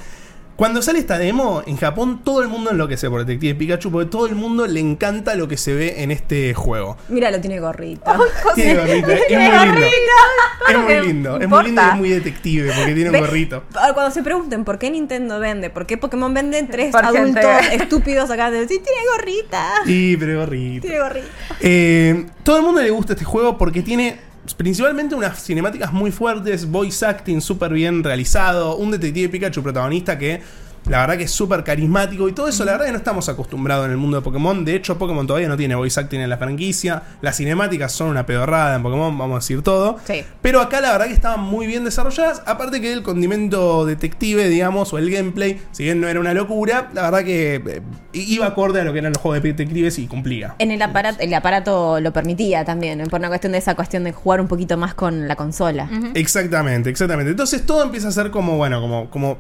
Cuando sale esta demo, en Japón todo el mundo enloquece por Detective Pikachu porque todo el mundo le encanta lo que se ve en este juego. Mira, lo tiene gorrita. Tiene gorrito, es Tiene muy lindo. gorrito, Es muy lindo, es muy lindo y es muy detective porque tiene un gorrito. Ahora, Cuando se pregunten por qué Nintendo vende, por qué Pokémon venden tres Por gente. adultos estúpidos acá de decir, tiene gorrita. Y pero gorrito. Tiene gorrita. Eh, todo el mundo le gusta este juego porque tiene principalmente unas cinemáticas muy fuertes, voice acting súper bien realizado, un detective Pikachu protagonista que la verdad que es súper carismático y todo eso, la verdad que no estamos acostumbrados en el mundo de Pokémon. De hecho, Pokémon todavía no tiene voice acting en la franquicia. Las cinemáticas son una pedorrada en Pokémon, vamos a decir todo. Sí. Pero acá la verdad que estaban muy bien desarrolladas. Aparte que el condimento detective, digamos, o el gameplay, si bien no era una locura, la verdad que eh, iba acorde a lo que eran los juegos de detectives y cumplía. En el aparato, el aparato lo permitía también, por una cuestión de esa cuestión de jugar un poquito más con la consola. Exactamente, exactamente. Entonces todo empieza a ser como, bueno, como, como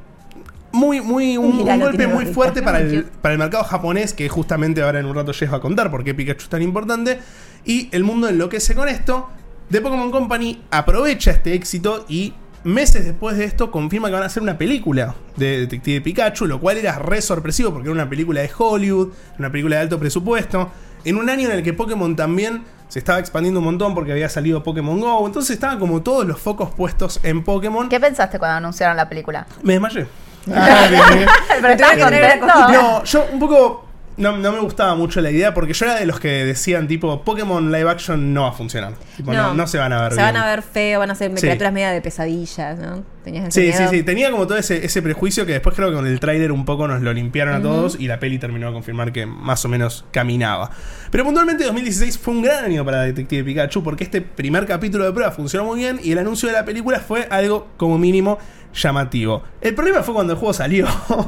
muy, muy, un, golpe muy fuerte para el, para el mercado japonés, que justamente ahora en un rato Jess va a contar por qué Pikachu es tan importante. Y el mundo enloquece con esto. The Pokémon Company aprovecha este éxito y meses después de esto confirma que van a hacer una película de Detective Pikachu, lo cual era re sorpresivo porque era una película de Hollywood, una película de alto presupuesto, en un año en el que Pokémon también se estaba expandiendo un montón porque había salido Pokémon Go, entonces estaban como todos los focos puestos en Pokémon. ¿Qué pensaste cuando anunciaron la película? Me desmayé. Ah, bien. Pero estás contento. No, yo un poco. No, no me gustaba mucho la idea porque yo era de los que decían, tipo, Pokémon live action no va a funcionar. Tipo, no, no se van a ver Se bien. van a ver feo, van a ser Sí. criaturas media de pesadillas, ¿no? Tenías ese Sí, sí, miedo. sí. Tenía como todo ese, ese prejuicio que después creo que con el tráiler un poco nos lo limpiaron a todos y la peli terminó a confirmar que más o menos caminaba. Pero puntualmente 2016 fue un gran año para Detective Pikachu porque este primer capítulo de prueba funcionó muy bien y el anuncio de la película fue algo como mínimo llamativo. El problema fue cuando el juego salió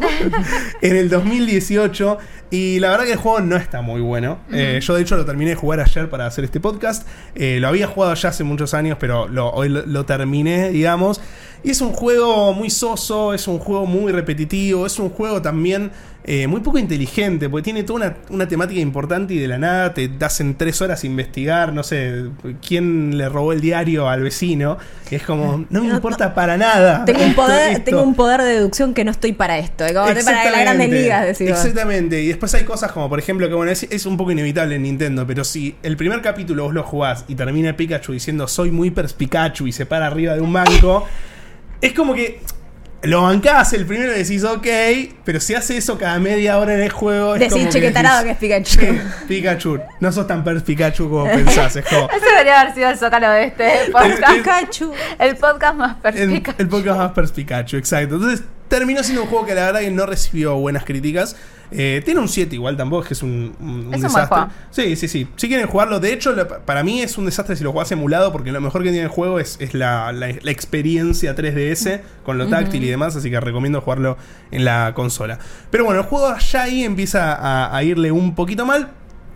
en el 2018 y la verdad que el juego no está muy bueno. Eh, yo de hecho lo terminé de jugar ayer para hacer este podcast. Eh, lo había jugado ya hace muchos años, pero lo- hoy lo, lo terminé, digamos. Y es un juego muy soso, es un juego muy repetitivo, es un juego también eh, muy poco inteligente, porque tiene toda una, una temática importante y de la nada te das en tres horas a investigar, no sé, quién le robó el diario al vecino. Es como, no me No, importa para nada. Tengo un, poder, esto. tengo un poder de deducción que no estoy para esto. Como estoy para las grandes ligas, decís vos. Exactamente. Y después hay cosas como, por ejemplo, que bueno, es, es un poco inevitable en Nintendo, pero si el primer capítulo vos lo jugás y termina Pikachu diciendo soy muy perspicachu y se para arriba de un banco, es como que lo bancás el primero y decís ok, pero si hace eso cada media hora en el juego, es Decís, che, que qué tarado que es Pikachu. "Che, Pikachu, no sos tan perspicachu como pensás, es como... Ese debería haber sido el zócalo de este podcast. Pikachu. El podcast más El, perspicaz. el podcast más perspicacho, exacto. Entonces, terminó siendo un juego que la verdad que no recibió buenas críticas. Eh, tiene un 7 igual tampoco, es que es un, un- un Es un buen desastre. Sí, sí, sí. Si quieren jugarlo, de hecho, para mí es un desastre si lo jugás emulado, porque lo mejor que tiene el juego es, es la, la- la experiencia 3DS con lo táctil y demás, así que recomiendo jugarlo en la consola. Pero bueno, el juego ya ahí empieza a, a irle un poquito mal,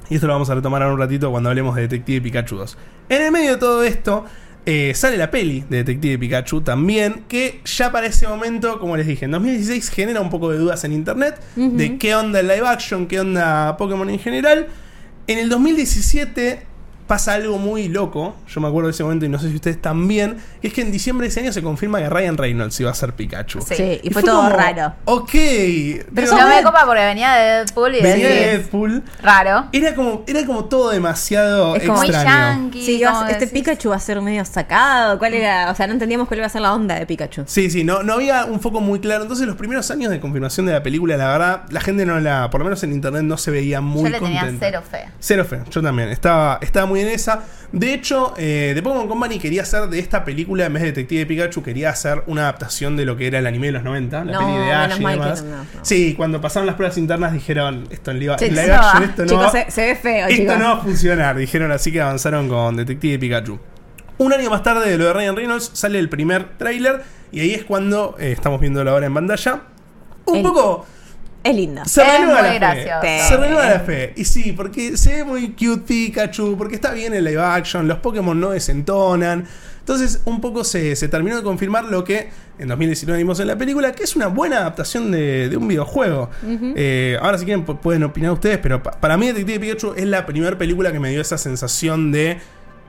y esto lo vamos a retomar ahora un ratito cuando hablemos de Detective Pikachu 2. En el medio de todo esto, eh, sale la peli de Detective Pikachu también, que ya para ese momento, como les dije, en 2016 genera un poco de dudas en internet de qué onda el live action, qué onda Pokémon en general. En el 2017 pasa algo muy loco, yo me acuerdo de ese momento y no sé si ustedes también, que es que en diciembre de ese año se confirma que Ryan Reynolds iba a ser Pikachu. Sí. Sí, y fue todo como, raro. Ok. Pero no me copa porque venía de Deadpool y venía de Deadpool. raro. Era como, era como todo demasiado Es como Muy extraño. yankee. Sí, como vas- este decís. Pikachu va a ser medio sacado. ¿Cuál era? O sea, no entendíamos cuál iba a ser la onda de Pikachu. Sí, sí, no, no había un foco muy claro. Entonces, los primeros años de confirmación de la película, la verdad, la gente no la, por lo menos en internet, no se veía muy Yo le tenía contenta. cero fe. Cero fe, yo también. Estaba, estaba muy en esa. De hecho, eh, The Pokémon Company quería hacer de esta película, en vez de Detective Pikachu, quería hacer una adaptación de lo que era el anime de los 90, la No, peli de Ash y demás. no, no, no. Sí, cuando pasaron las pruebas internas dijeron, esto en live, action, esto no chicos, va- se, se ve feo, esto chicos. no va a funcionar, dijeron así que avanzaron con Detective Pikachu. Un año más tarde de lo de Ryan Reynolds sale el primer tráiler y ahí es cuando eh, estamos viéndolo ahora en pantalla. Un El- poco Es linda. se Es renueva muy la fe. gracioso. Se renueva la fe. Y sí, porque se ve muy cute Pikachu, porque está bien el live action, los Pokémon no desentonan. Entonces, un poco se, se terminó de confirmar lo que en 2019 vimos en la película, que es una buena adaptación de, de un videojuego. Eh, ahora, si quieren, pu- pueden opinar ustedes, pero pa- para mí, Detective Pikachu es la primera película que me dio esa sensación de.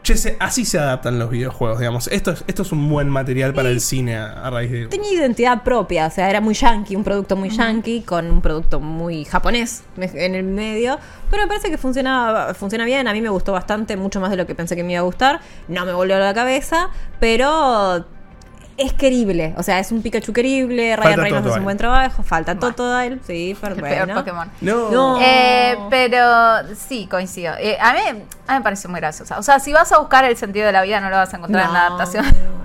Che, se- así se adaptan los videojuegos, digamos. Esto es, esto es un buen material para el cine a, a raíz de. Tenía identidad propia, o sea, era muy yankee, un producto muy yankee con un producto muy japonés en el medio, pero me parece que funciona, funciona bien, a mí me gustó bastante, mucho más de lo que pensé que me iba a gustar, no me volvió a la cabeza, pero es querible, o sea, es un Pikachu querible, Ryan Reynolds hace un buen trabajo, falta Bueno. Totodile, sí, pero El bueno. peor Pokémon. No. No. Eh, pero sí, coincido. Eh, a, mí, a mí me pareció muy graciosa. O sea, si vas a buscar el sentido de la vida, no lo vas a encontrar en la adaptación.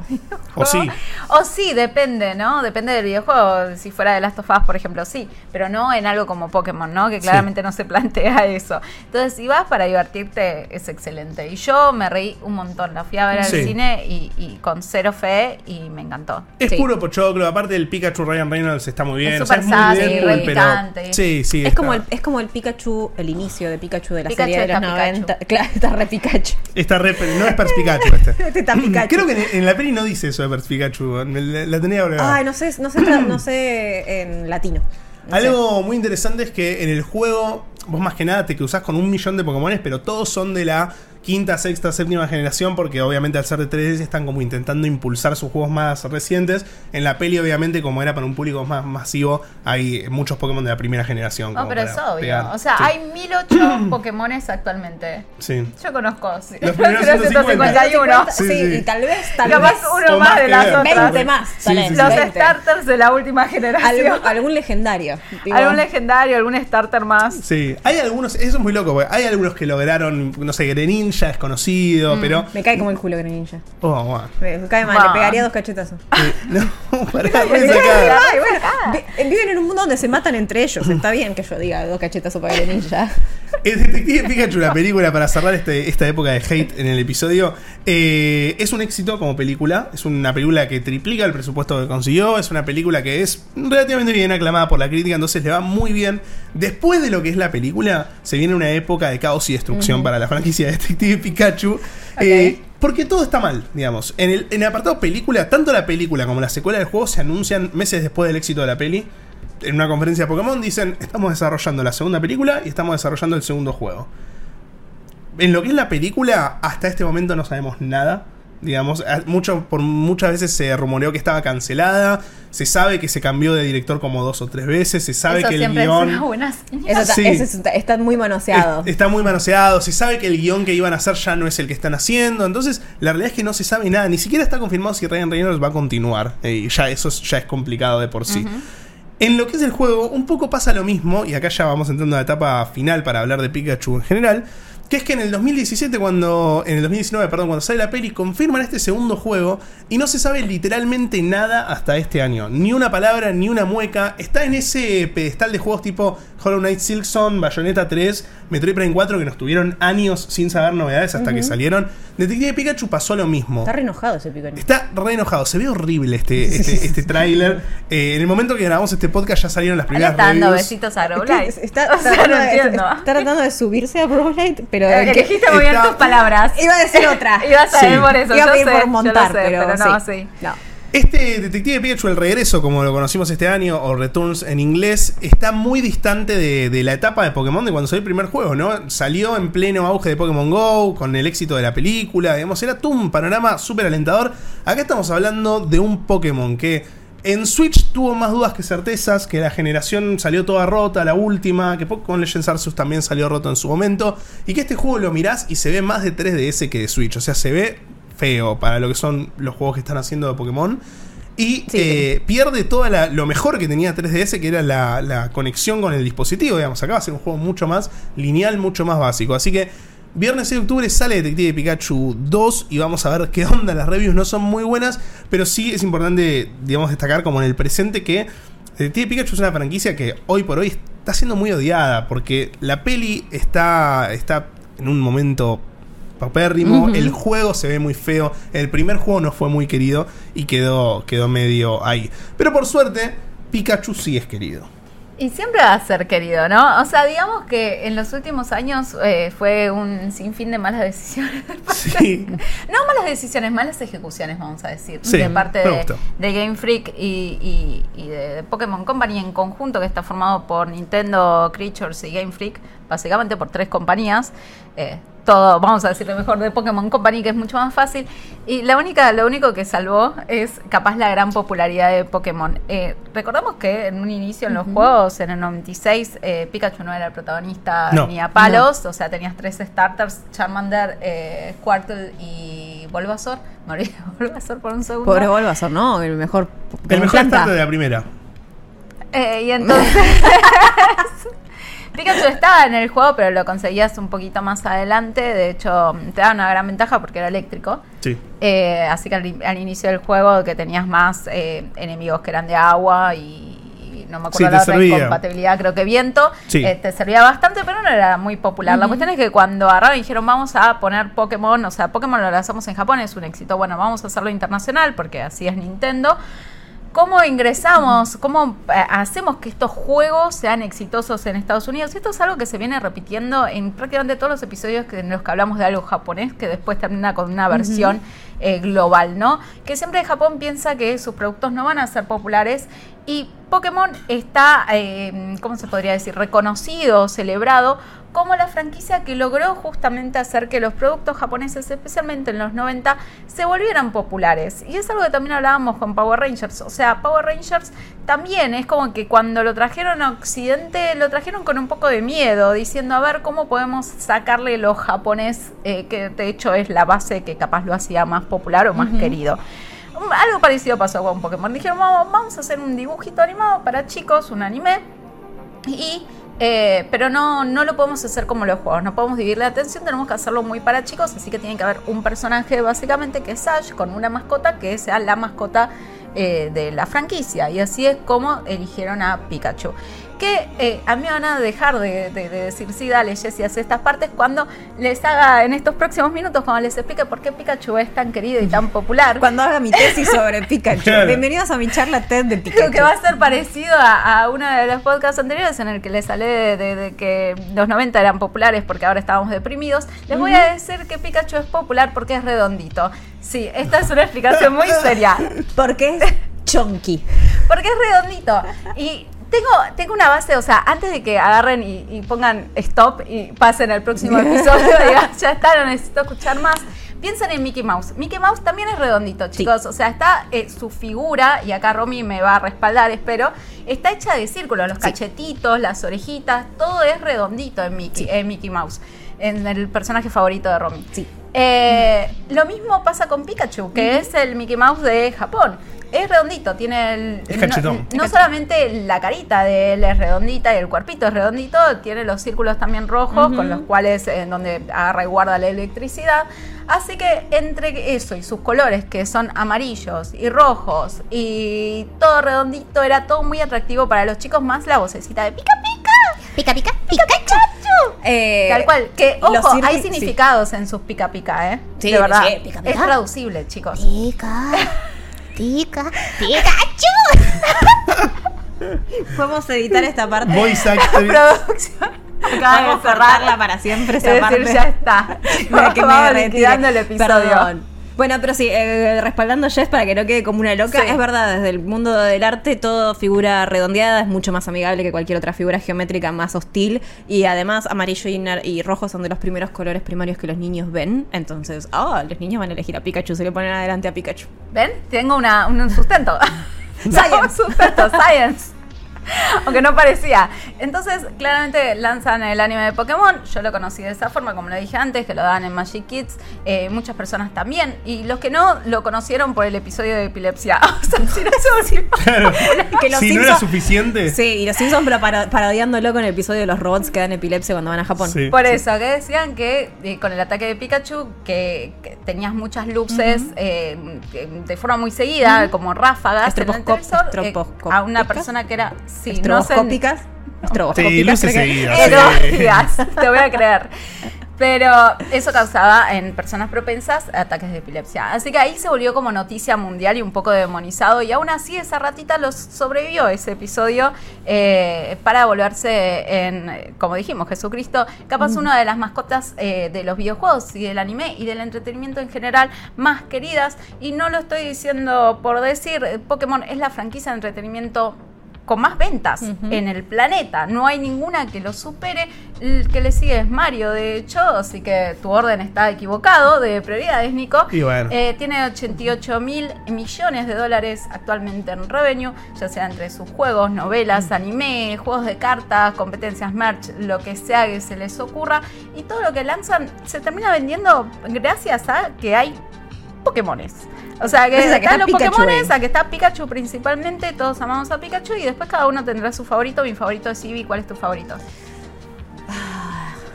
O sí. O sí, depende, ¿no? Depende del videojuego. Si fuera de Last of Us, por ejemplo, sí. Pero no en algo como Pokémon, ¿no? Que claramente no se plantea eso. Entonces, si vas para divertirte, es excelente. Y yo me reí un montón. La fui a ver al Sí. cine y, y con cero fe y me encantó. Es Sí. puro pochoclo, aparte el Pikachu Ryan Reynolds está muy bien. Es o sea, súper muy pero- picante. Sí, sí. Es está- como, el, es como el Pikachu, el inicio de Pikachu de la Pikachu serie de los está Pikachu. 90. Claro, está re Pikachu. Está re, no es Pers Pikachu este. Este está Pikachu. Creo que en, en la peli no dice eso de Pers Pikachu. me La, la tenía agregada. Ay, no sé, no sé, no sé en latino. No sé. Algo muy interesante es que en el juego, vos más que nada te cruzás con un millón de Pokémones, pero todos son de la quinta, sexta, séptima generación, porque obviamente al ser de 3DS están como intentando impulsar sus juegos más recientes. En la peli, obviamente, como era para un público más masivo, hay muchos Pokémon de la primera generación. No, pero es obvio. pegar. O sea, Sí. hay 1008 Pokémones actualmente. Sí. Yo conozco. Sí. Los primeros 151. Sí, Sí, sí. y tal vez, tal Capaz vez. uno O más más de las otras. 20 más. Sí, tal sí, vez, sí. Los 20. starters de la última generación. Algún, algún legendario. Algún legendario, algún starter más. Sí, hay algunos, eso es muy loco, porque hay algunos que lograron, no sé, Greninja es conocido, Mm. pero. Me cae como el culo Greninja. Oh, bueno. Me cae mal, le pegaría dos cachetazos. Eh, no, pará, ay. Ay, bueno, vi- viven en un mundo donde se matan entre ellos. Está bien que yo diga dos cachetazos para Greninja. El Detective Pikachu, la película, para cerrar este- esta época de hate en el episodio, eh, es un éxito como película. Es una película que triplica el presupuesto que consiguió. Es una película que es relativamente bien aclamada por la crítica, entonces le va muy bien. Después de lo que es la película, se viene una época de caos y destrucción para la franquicia de Detective Pikachu. eh, porque todo está mal, digamos. En el, en el apartado película, tanto la película como la secuela del juego se anuncian meses después del éxito de la peli en una conferencia de Pokémon dicen, estamos desarrollando la segunda película y estamos desarrollando el segundo juego. En lo que es la película, hasta este momento no sabemos nada. Digamos, mucho, por muchas veces se rumoreó que estaba cancelada. Se sabe que se cambió de director como dos o tres veces. Se sabe Eso que el guion. Eso está, Sí. eso está, está muy manoseado. Es- Está muy manoseado, se sabe que el guion que iban a hacer ya no es el que están haciendo, entonces la realidad es que no se sabe nada, ni siquiera está confirmado si Ryan Reynolds va a continuar, eh, y ya eso es- ya es complicado de por sí. En lo que es el juego, un poco pasa lo mismo, y acá ya vamos entrando a la etapa final para hablar de Pikachu en general, que es que en el 2017, cuando. En el 2019, perdón, cuando sale la peli, confirman este segundo juego y no se sabe literalmente nada hasta este año. Ni una palabra, ni una mueca. Está en ese pedestal de juegos tipo Hollow Knight Silksong, Bayonetta 3, Metroid Prime 4, que nos tuvieron años sin saber novedades hasta que salieron. Detective Pikachu pasó lo mismo. Está re enojado ese Pikachu. Está re enojado, se ve horrible este, este, este tráiler. Eh, en el momento que grabamos este podcast ya salieron las primeras está dando besitos a Growlite. Está, O sea, tratando no de- entiendo. está tratando de subirse a Brolight, pero Eh, el que- Elegiste muy bien tus palabras. iba a decir otra. Ibas a Sí. ver por eso. Iba a yo pedir sé, por montar, sé, pero, no, sí. sí. No. Este Detective Pikachu, el regreso, como lo conocimos este año, o Returns en inglés, está muy distante de, de la etapa de Pokémon de cuando salió el primer juego, ¿no? Salió en pleno auge de Pokémon Go, con el éxito de la película, digamos, era todo un panorama súper alentador. Acá estamos hablando de un Pokémon que en Switch tuvo más dudas que certezas, que la generación salió toda rota, la última, que Pokémon Legends Arceus también salió roto en su momento, y que este juego lo mirás y se ve más de 3DS que de Switch, o sea, se ve feo para lo que son los juegos que están haciendo de Pokémon. Y Sí. eh, pierde todo lo mejor que tenía 3DS, que era la, la conexión con el dispositivo. Digamos, acá va a ser un juego mucho más lineal, mucho más básico. Así que viernes 6 de octubre sale Detective Pikachu 2 y vamos a ver qué onda. Las reviews no son muy buenas, pero sí es importante, digamos, destacar como en el presente que Detective Pikachu es una franquicia que hoy por hoy está siendo muy odiada porque la peli está, está en un momento papérrimo, el juego se ve muy feo, el primer juego no fue muy querido y quedó, quedó medio ahí. Pero por suerte, Pikachu sí es querido. Y siempre va a ser querido, ¿no? O sea, digamos que en los últimos años eh, fue un sinfín de malas decisiones. Sí. No malas decisiones, malas ejecuciones, vamos a decir. Sí, de parte de, de Game Freak y, y- y de Pokémon Company en conjunto, que está formado por Nintendo Creatures y Game Freak, básicamente por tres compañías. Eh, todo, vamos a decir lo mejor de Pokémon Company, que es mucho más fácil. Y la única, lo único que salvó es capaz la gran popularidad de Pokémon. Eh, recordamos que en un inicio en los juegos, en el 96, eh, Pikachu no era el protagonista No. ni a palos, o sea, tenías tres starters, Charmander, eh, Squirtle y Bulbasaur. Me olvidé de Bulbasaur por un segundo. Pobre Bulbasaur, ¿no? El mejor. El mejor planta. starter de la primera. Eh, y entonces. Pikachu estaba en el juego, pero lo conseguías un poquito más adelante. De hecho, te daba una gran ventaja porque era eléctrico. Sí. Eh, así que al, al inicio del juego que tenías más eh, enemigos que eran de agua y, no me acuerdo Sí, la otra servía. compatibilidad, creo que viento, Sí. eh, te servía bastante, pero no era muy popular. La cuestión es que cuando agarraron y dijeron vamos a poner Pokémon, o sea, Pokémon lo lanzamos en Japón, es un éxito, bueno, vamos a hacerlo internacional porque así es Nintendo. ¿Cómo ingresamos? ¿Cómo eh, hacemos que estos juegos sean exitosos en Estados Unidos? Esto es algo que se viene repitiendo en prácticamente todos los episodios que, en los que hablamos de algo japonés, que después termina con una versión eh, global, ¿no? Que siempre Japón piensa que sus productos no van a ser populares y Pokémon está, eh, ¿cómo se podría decir?, reconocido, celebrado como la franquicia que logró justamente hacer que los productos japoneses, especialmente en los 90, se volvieran populares. Y es algo que también hablábamos con Power Rangers. O sea, Power Rangers también es como que cuando lo trajeron a Occidente, lo trajeron con un poco de miedo, diciendo, a ver, ¿cómo podemos sacarle lo japonés, eh, que de hecho es la base que capaz lo hacía más popular o más querido? Algo parecido pasó con Pokémon. Dijeron, vamos, vamos a hacer un dibujito animado para chicos, un anime. Y, eh, pero no, no lo podemos hacer como los juegos, no podemos dividir la atención, tenemos que hacerlo muy para chicos, así que tiene que haber un personaje básicamente que es Ash con una mascota que sea la mascota eh, de la franquicia. Y así es como eligieron a Pikachu. Que eh, a mí me van a dejar de, de- de decir, sí, dale, Jessie, hace estas partes cuando les haga en estos próximos minutos, cuando les explique por qué Pikachu es tan querido y tan popular. Cuando haga mi tesis sobre Pikachu. Claro. Bienvenidos a mi charla TED de Creo Pikachu. que va a ser parecido a, a uno de los podcasts anteriores en el que les hablé de, de- de que los 90 eran populares porque ahora estábamos deprimidos. Les voy a decir que Pikachu es popular porque es redondito. Sí, esta es una explicación muy seria. Porque es chonky. Porque es redondito. Y tengo, tengo una base, o sea, antes de que agarren y, y pongan stop y pasen al próximo episodio, digan, ya está, no necesito escuchar más. Piensen en Mickey Mouse. Mickey Mouse también es redondito, chicos. O sea, está eh, su figura, y acá Romy me va a respaldar, espero, está hecha de círculos, los cachetitos, las orejitas, todo es redondito en Mickey, en Mickey Mouse, en el personaje favorito de Romy. Sí. Eh, lo mismo pasa con Pikachu, que es el Mickey Mouse de Japón. Es redondito, tiene el. Es no- cachetón. No, solamente la carita de él es redondita y el cuerpito es redondito, tiene los círculos también rojos con los cuales en donde agarra y guarda la electricidad. Así que entre eso y sus colores, que son amarillos y rojos y todo redondito, era todo muy atractivo para los chicos, más la vocecita de pica pica. Pica, pica, Pikachu. Eh, Tal cual, que ojo, hay sí. significados en sus pica pica, ¿eh? Sí, de verdad. sí, pica, pica. Es traducible, chicos. Pica, pica, Pikachu. Podemos editar esta parte. Voice actress. Producción. Acaba de cerrarla para siempre Es esa decir, parte. ya está. Para que me el episodio. Perdón. Bueno, pero sí, eh, respaldando a Jess para que no quede como una loca, Sí. es verdad, desde el mundo del arte, todo figura redondeada es mucho más amigable que cualquier otra figura geométrica más hostil. Y además, amarillo y, y rojo son de los primeros colores primarios que los niños ven. Entonces, ah, los niños van a elegir a Pikachu, se le ponen adelante a Pikachu. ¿Ven? Tengo una, un sustento. Science. sustento, science. Aunque no parecía. Entonces, claramente lanzan el anime de Pokémon. Yo lo conocí de esa forma, como lo dije antes, que lo dan en Magic Kids. Eh, muchas personas también. Y los que no, lo conocieron por el episodio de epilepsia. o sea, si no se volvió- Claro. Que los si no Simpsons- era suficiente. Sí, y los Simpsons pero parodiándolo con el episodio de los robots que dan epilepsia cuando van a Japón. Sí. Por eso, que decían que eh, con el ataque de Pikachu, que, que tenías muchas luces eh, de forma muy seguida, como ráfagas en el televisor, eh, a una persona que era... Sí, no sé- Estroboscópicas. Sí, que- seguidas. Pero, sí. digas, te voy a creer. Pero eso causaba en personas propensas ataques de epilepsia. Así que ahí se volvió como noticia mundial y un poco demonizado. Y aún así esa ratita los sobrevivió ese episodio eh, para volverse en, como dijimos, Jesucristo, capaz una de las mascotas eh, de los videojuegos y del anime y del entretenimiento en general más queridas. Y no lo estoy diciendo por decir, Pokémon es la franquicia de entretenimiento con más ventas en el planeta. No hay ninguna que lo supere. El que le sigue es Mario, de hecho, así que tu orden está equivocado de prioridades, Nico. Y bueno. Eh, tiene 88 mil millones de dólares actualmente en revenue, ya sea entre sus juegos, novelas, anime, juegos de cartas, competencias merch, lo que sea que se les ocurra. Y todo lo que lanzan se termina vendiendo gracias a que hay Pokémones. O sea, que están está los ahí. a que está Pikachu principalmente, todos amamos a Pikachu y después cada uno tendrá su favorito. Mi favorito es Eevee, ¿cuál es tu favorito?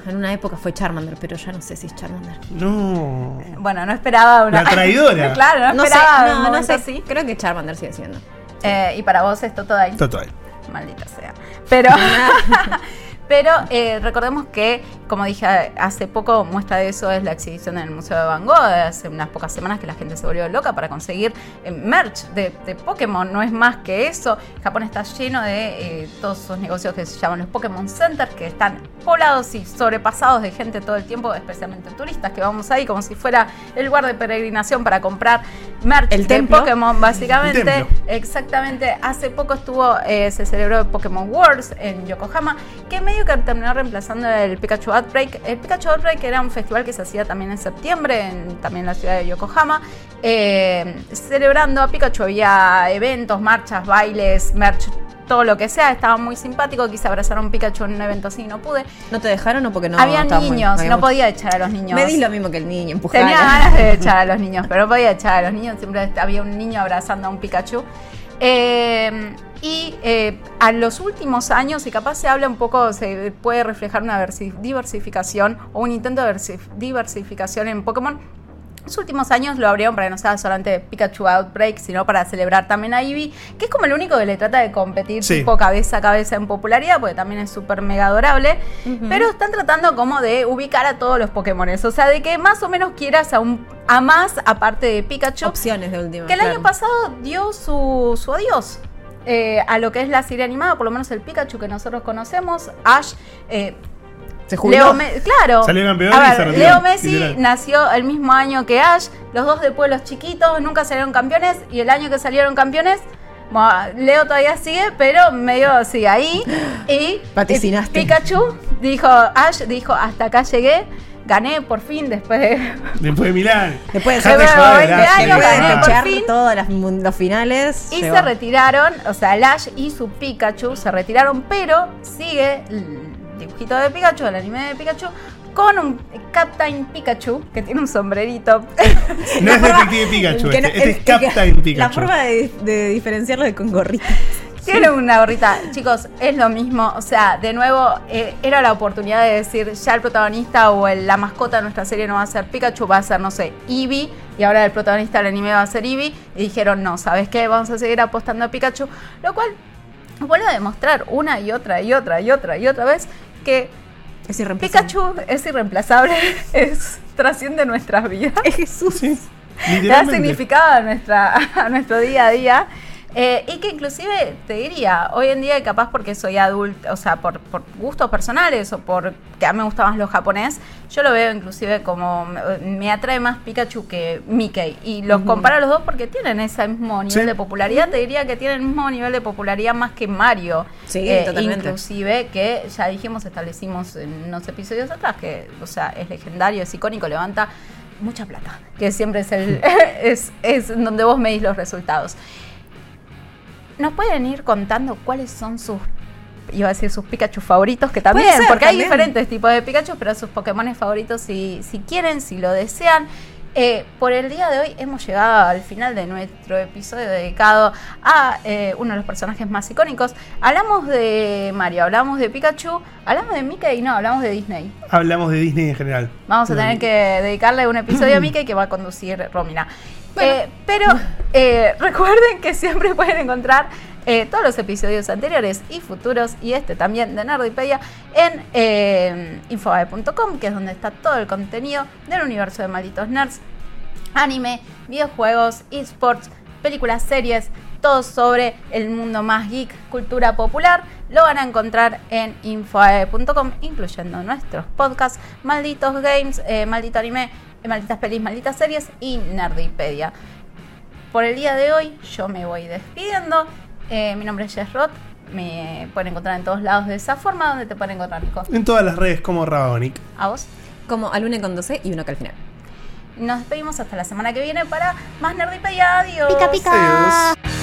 En una época fue Charmander, pero ya no sé si es Charmander. No. Bueno, no esperaba una... La traidora. claro, no, No sé, esperaba no, no momento sé. así. Creo que Charmander sigue siendo. Eh, y para vos esto todo ahí. Total. Maldita sea. Pero, pero eh, recordemos que, como dije hace poco, muestra de eso es la exhibición en el Museo de Van Gogh. Hace unas pocas semanas que la gente se volvió loca para conseguir eh, merch de, de Pokémon. No es más que eso. Japón está lleno de eh, todos esos negocios que se llaman los Pokémon Centers, que están poblados y sobrepasados de gente todo el tiempo, especialmente turistas, que vamos ahí como si fuera el lugar de peregrinación para comprar merch El de templo. Pokémon, básicamente. El templo. Exactamente, hace poco estuvo, eh, se celebró el Pokémon Wars en Yokohama, que medio que terminó reemplazando el Pikachu Outbreak. El Pikachu Outbreak era un festival que se hacía también en septiembre, en, también en la ciudad de Yokohama, eh, celebrando a Pikachu. Había eventos, marchas, bailes, merch, todo lo que sea. Estaba muy simpático, quise abrazar a un Pikachu en un evento así y no pude. ¿No te dejaron o porque no? Había muy- niños, había no mucho- podía echar a los niños. Me di lo mismo que el niño, empujar. Tenía ganas de echar a los niños, pero no podía echar a los niños. Siempre había un niño abrazando a un Pikachu. Eh, y eh, a los últimos años, y capaz se habla un poco, se puede reflejar una versi- diversificación o un intento de versi- diversificación en Pokémon. Los últimos años lo abrieron para que no sea solamente Pikachu Outbreak, sino para celebrar también a Eevee, que es como el único que le trata de competir Sí. tipo cabeza a cabeza en popularidad, porque también es súper mega adorable. Pero están tratando como de ubicar a todos los Pokémones, o sea, de que más o menos quieras a, un, a más aparte de Pikachu. Opciones de última. Que el claro. año pasado dio su, su adiós eh, a lo que es la serie animada, por lo menos el Pikachu que nosotros conocemos. Ash, eh, Se jubiló. Leo Me- claro. Salió campeón A y ver, se retiró, Leo Messi literal. nació el mismo año que Ash, los dos de pueblos chiquitos, nunca salieron campeones y el año que salieron campeones. bueno, Leo todavía sigue, pero medio así ahí. Y Vaticinaste. y Pikachu dijo, Ash dijo, hasta acá llegué, gané por fin después de Después de Milán. Después de Dejate ser- joder, 20 Ash. años, Después de gané por escuchar fin. todos los finales. Y llegó. se retiraron, o sea, el Ash y su Pikachu se retiraron, pero sigue dibujito de Pikachu, el anime de Pikachu, con un Captain Pikachu que tiene un sombrerito. No es Detective Pikachu, no- este, es Captain Pikachu. La forma de, de diferenciarlo es con gorrita. Tiene una gorrita, chicos, es lo mismo. O sea, de nuevo, eh, era la oportunidad de decir, ya el protagonista o el- la mascota de nuestra serie no va a ser Pikachu, va a ser, no sé, Eevee. Y ahora el protagonista del anime va a ser Eevee. Y dijeron, no, ¿sabes qué? Vamos a seguir apostando a Pikachu. Lo cual vuelve a demostrar una y otra y otra y otra y otra vez que Es irreemplazable. Pikachu es irreemplazable, es, trasciende nuestras vidas. Es Jesús. Sí, le da significado a, nuestra, a nuestro día a día. Eh, y que inclusive te diría, hoy en día capaz porque soy adulta, o sea, por, por gustos personales o por que a mí me gusta más lo japonés, yo lo veo inclusive como me, atrae más Pikachu que Mickey. Y los comparo a los dos porque tienen ese mismo nivel Sí. de popularidad, te diría que tienen el mismo nivel de popularidad más que Mario. Sí, Eh, totalmente. Inclusive que ya dijimos, establecimos en unos episodios atrás que, o sea, es legendario, es icónico, levanta mucha plata, que siempre es el es, es donde vos medís los resultados. ¿Nos pueden ir contando cuáles son sus iba a decir sus Pikachu favoritos, que también, ser, porque también. hay diferentes tipos de Pikachu, pero sus Pokémon favoritos si, si quieren, si lo desean. Eh, por el día de hoy hemos llegado al final de nuestro episodio dedicado a eh, uno de los personajes más icónicos. Hablamos de Mario, hablamos de Pikachu, hablamos de Mickey y no, hablamos de Disney. Hablamos de Disney en general. Vamos a tener que dedicarle un episodio a Mickey que va a conducir Romina. Eh, pero eh, recuerden que siempre pueden encontrar eh, todos los episodios anteriores y futuros y este también de Nerdipedia en eh, que es donde está todo el contenido del universo de Malditos Nerds, anime, videojuegos, esports, películas, series, todo sobre el mundo más geek, cultura popular. Lo van a encontrar en infoae.com, incluyendo nuestros podcasts, Malditos Games, eh, Maldito Anime, eh, Malditas Pelis, Malditas Series y Nerdipedia. Por el día de hoy yo me voy despidiendo. Eh, mi nombre es Jess Roth. Me pueden encontrar en todos lados de esa forma. donde te pueden encontrar, Nico? En todas las redes como Rabonic. A vos. Como alune con 12 y uno que al final. Nos despedimos hasta la semana que viene para más Nerdipedia. Adiós. Pica, pica. Adiós.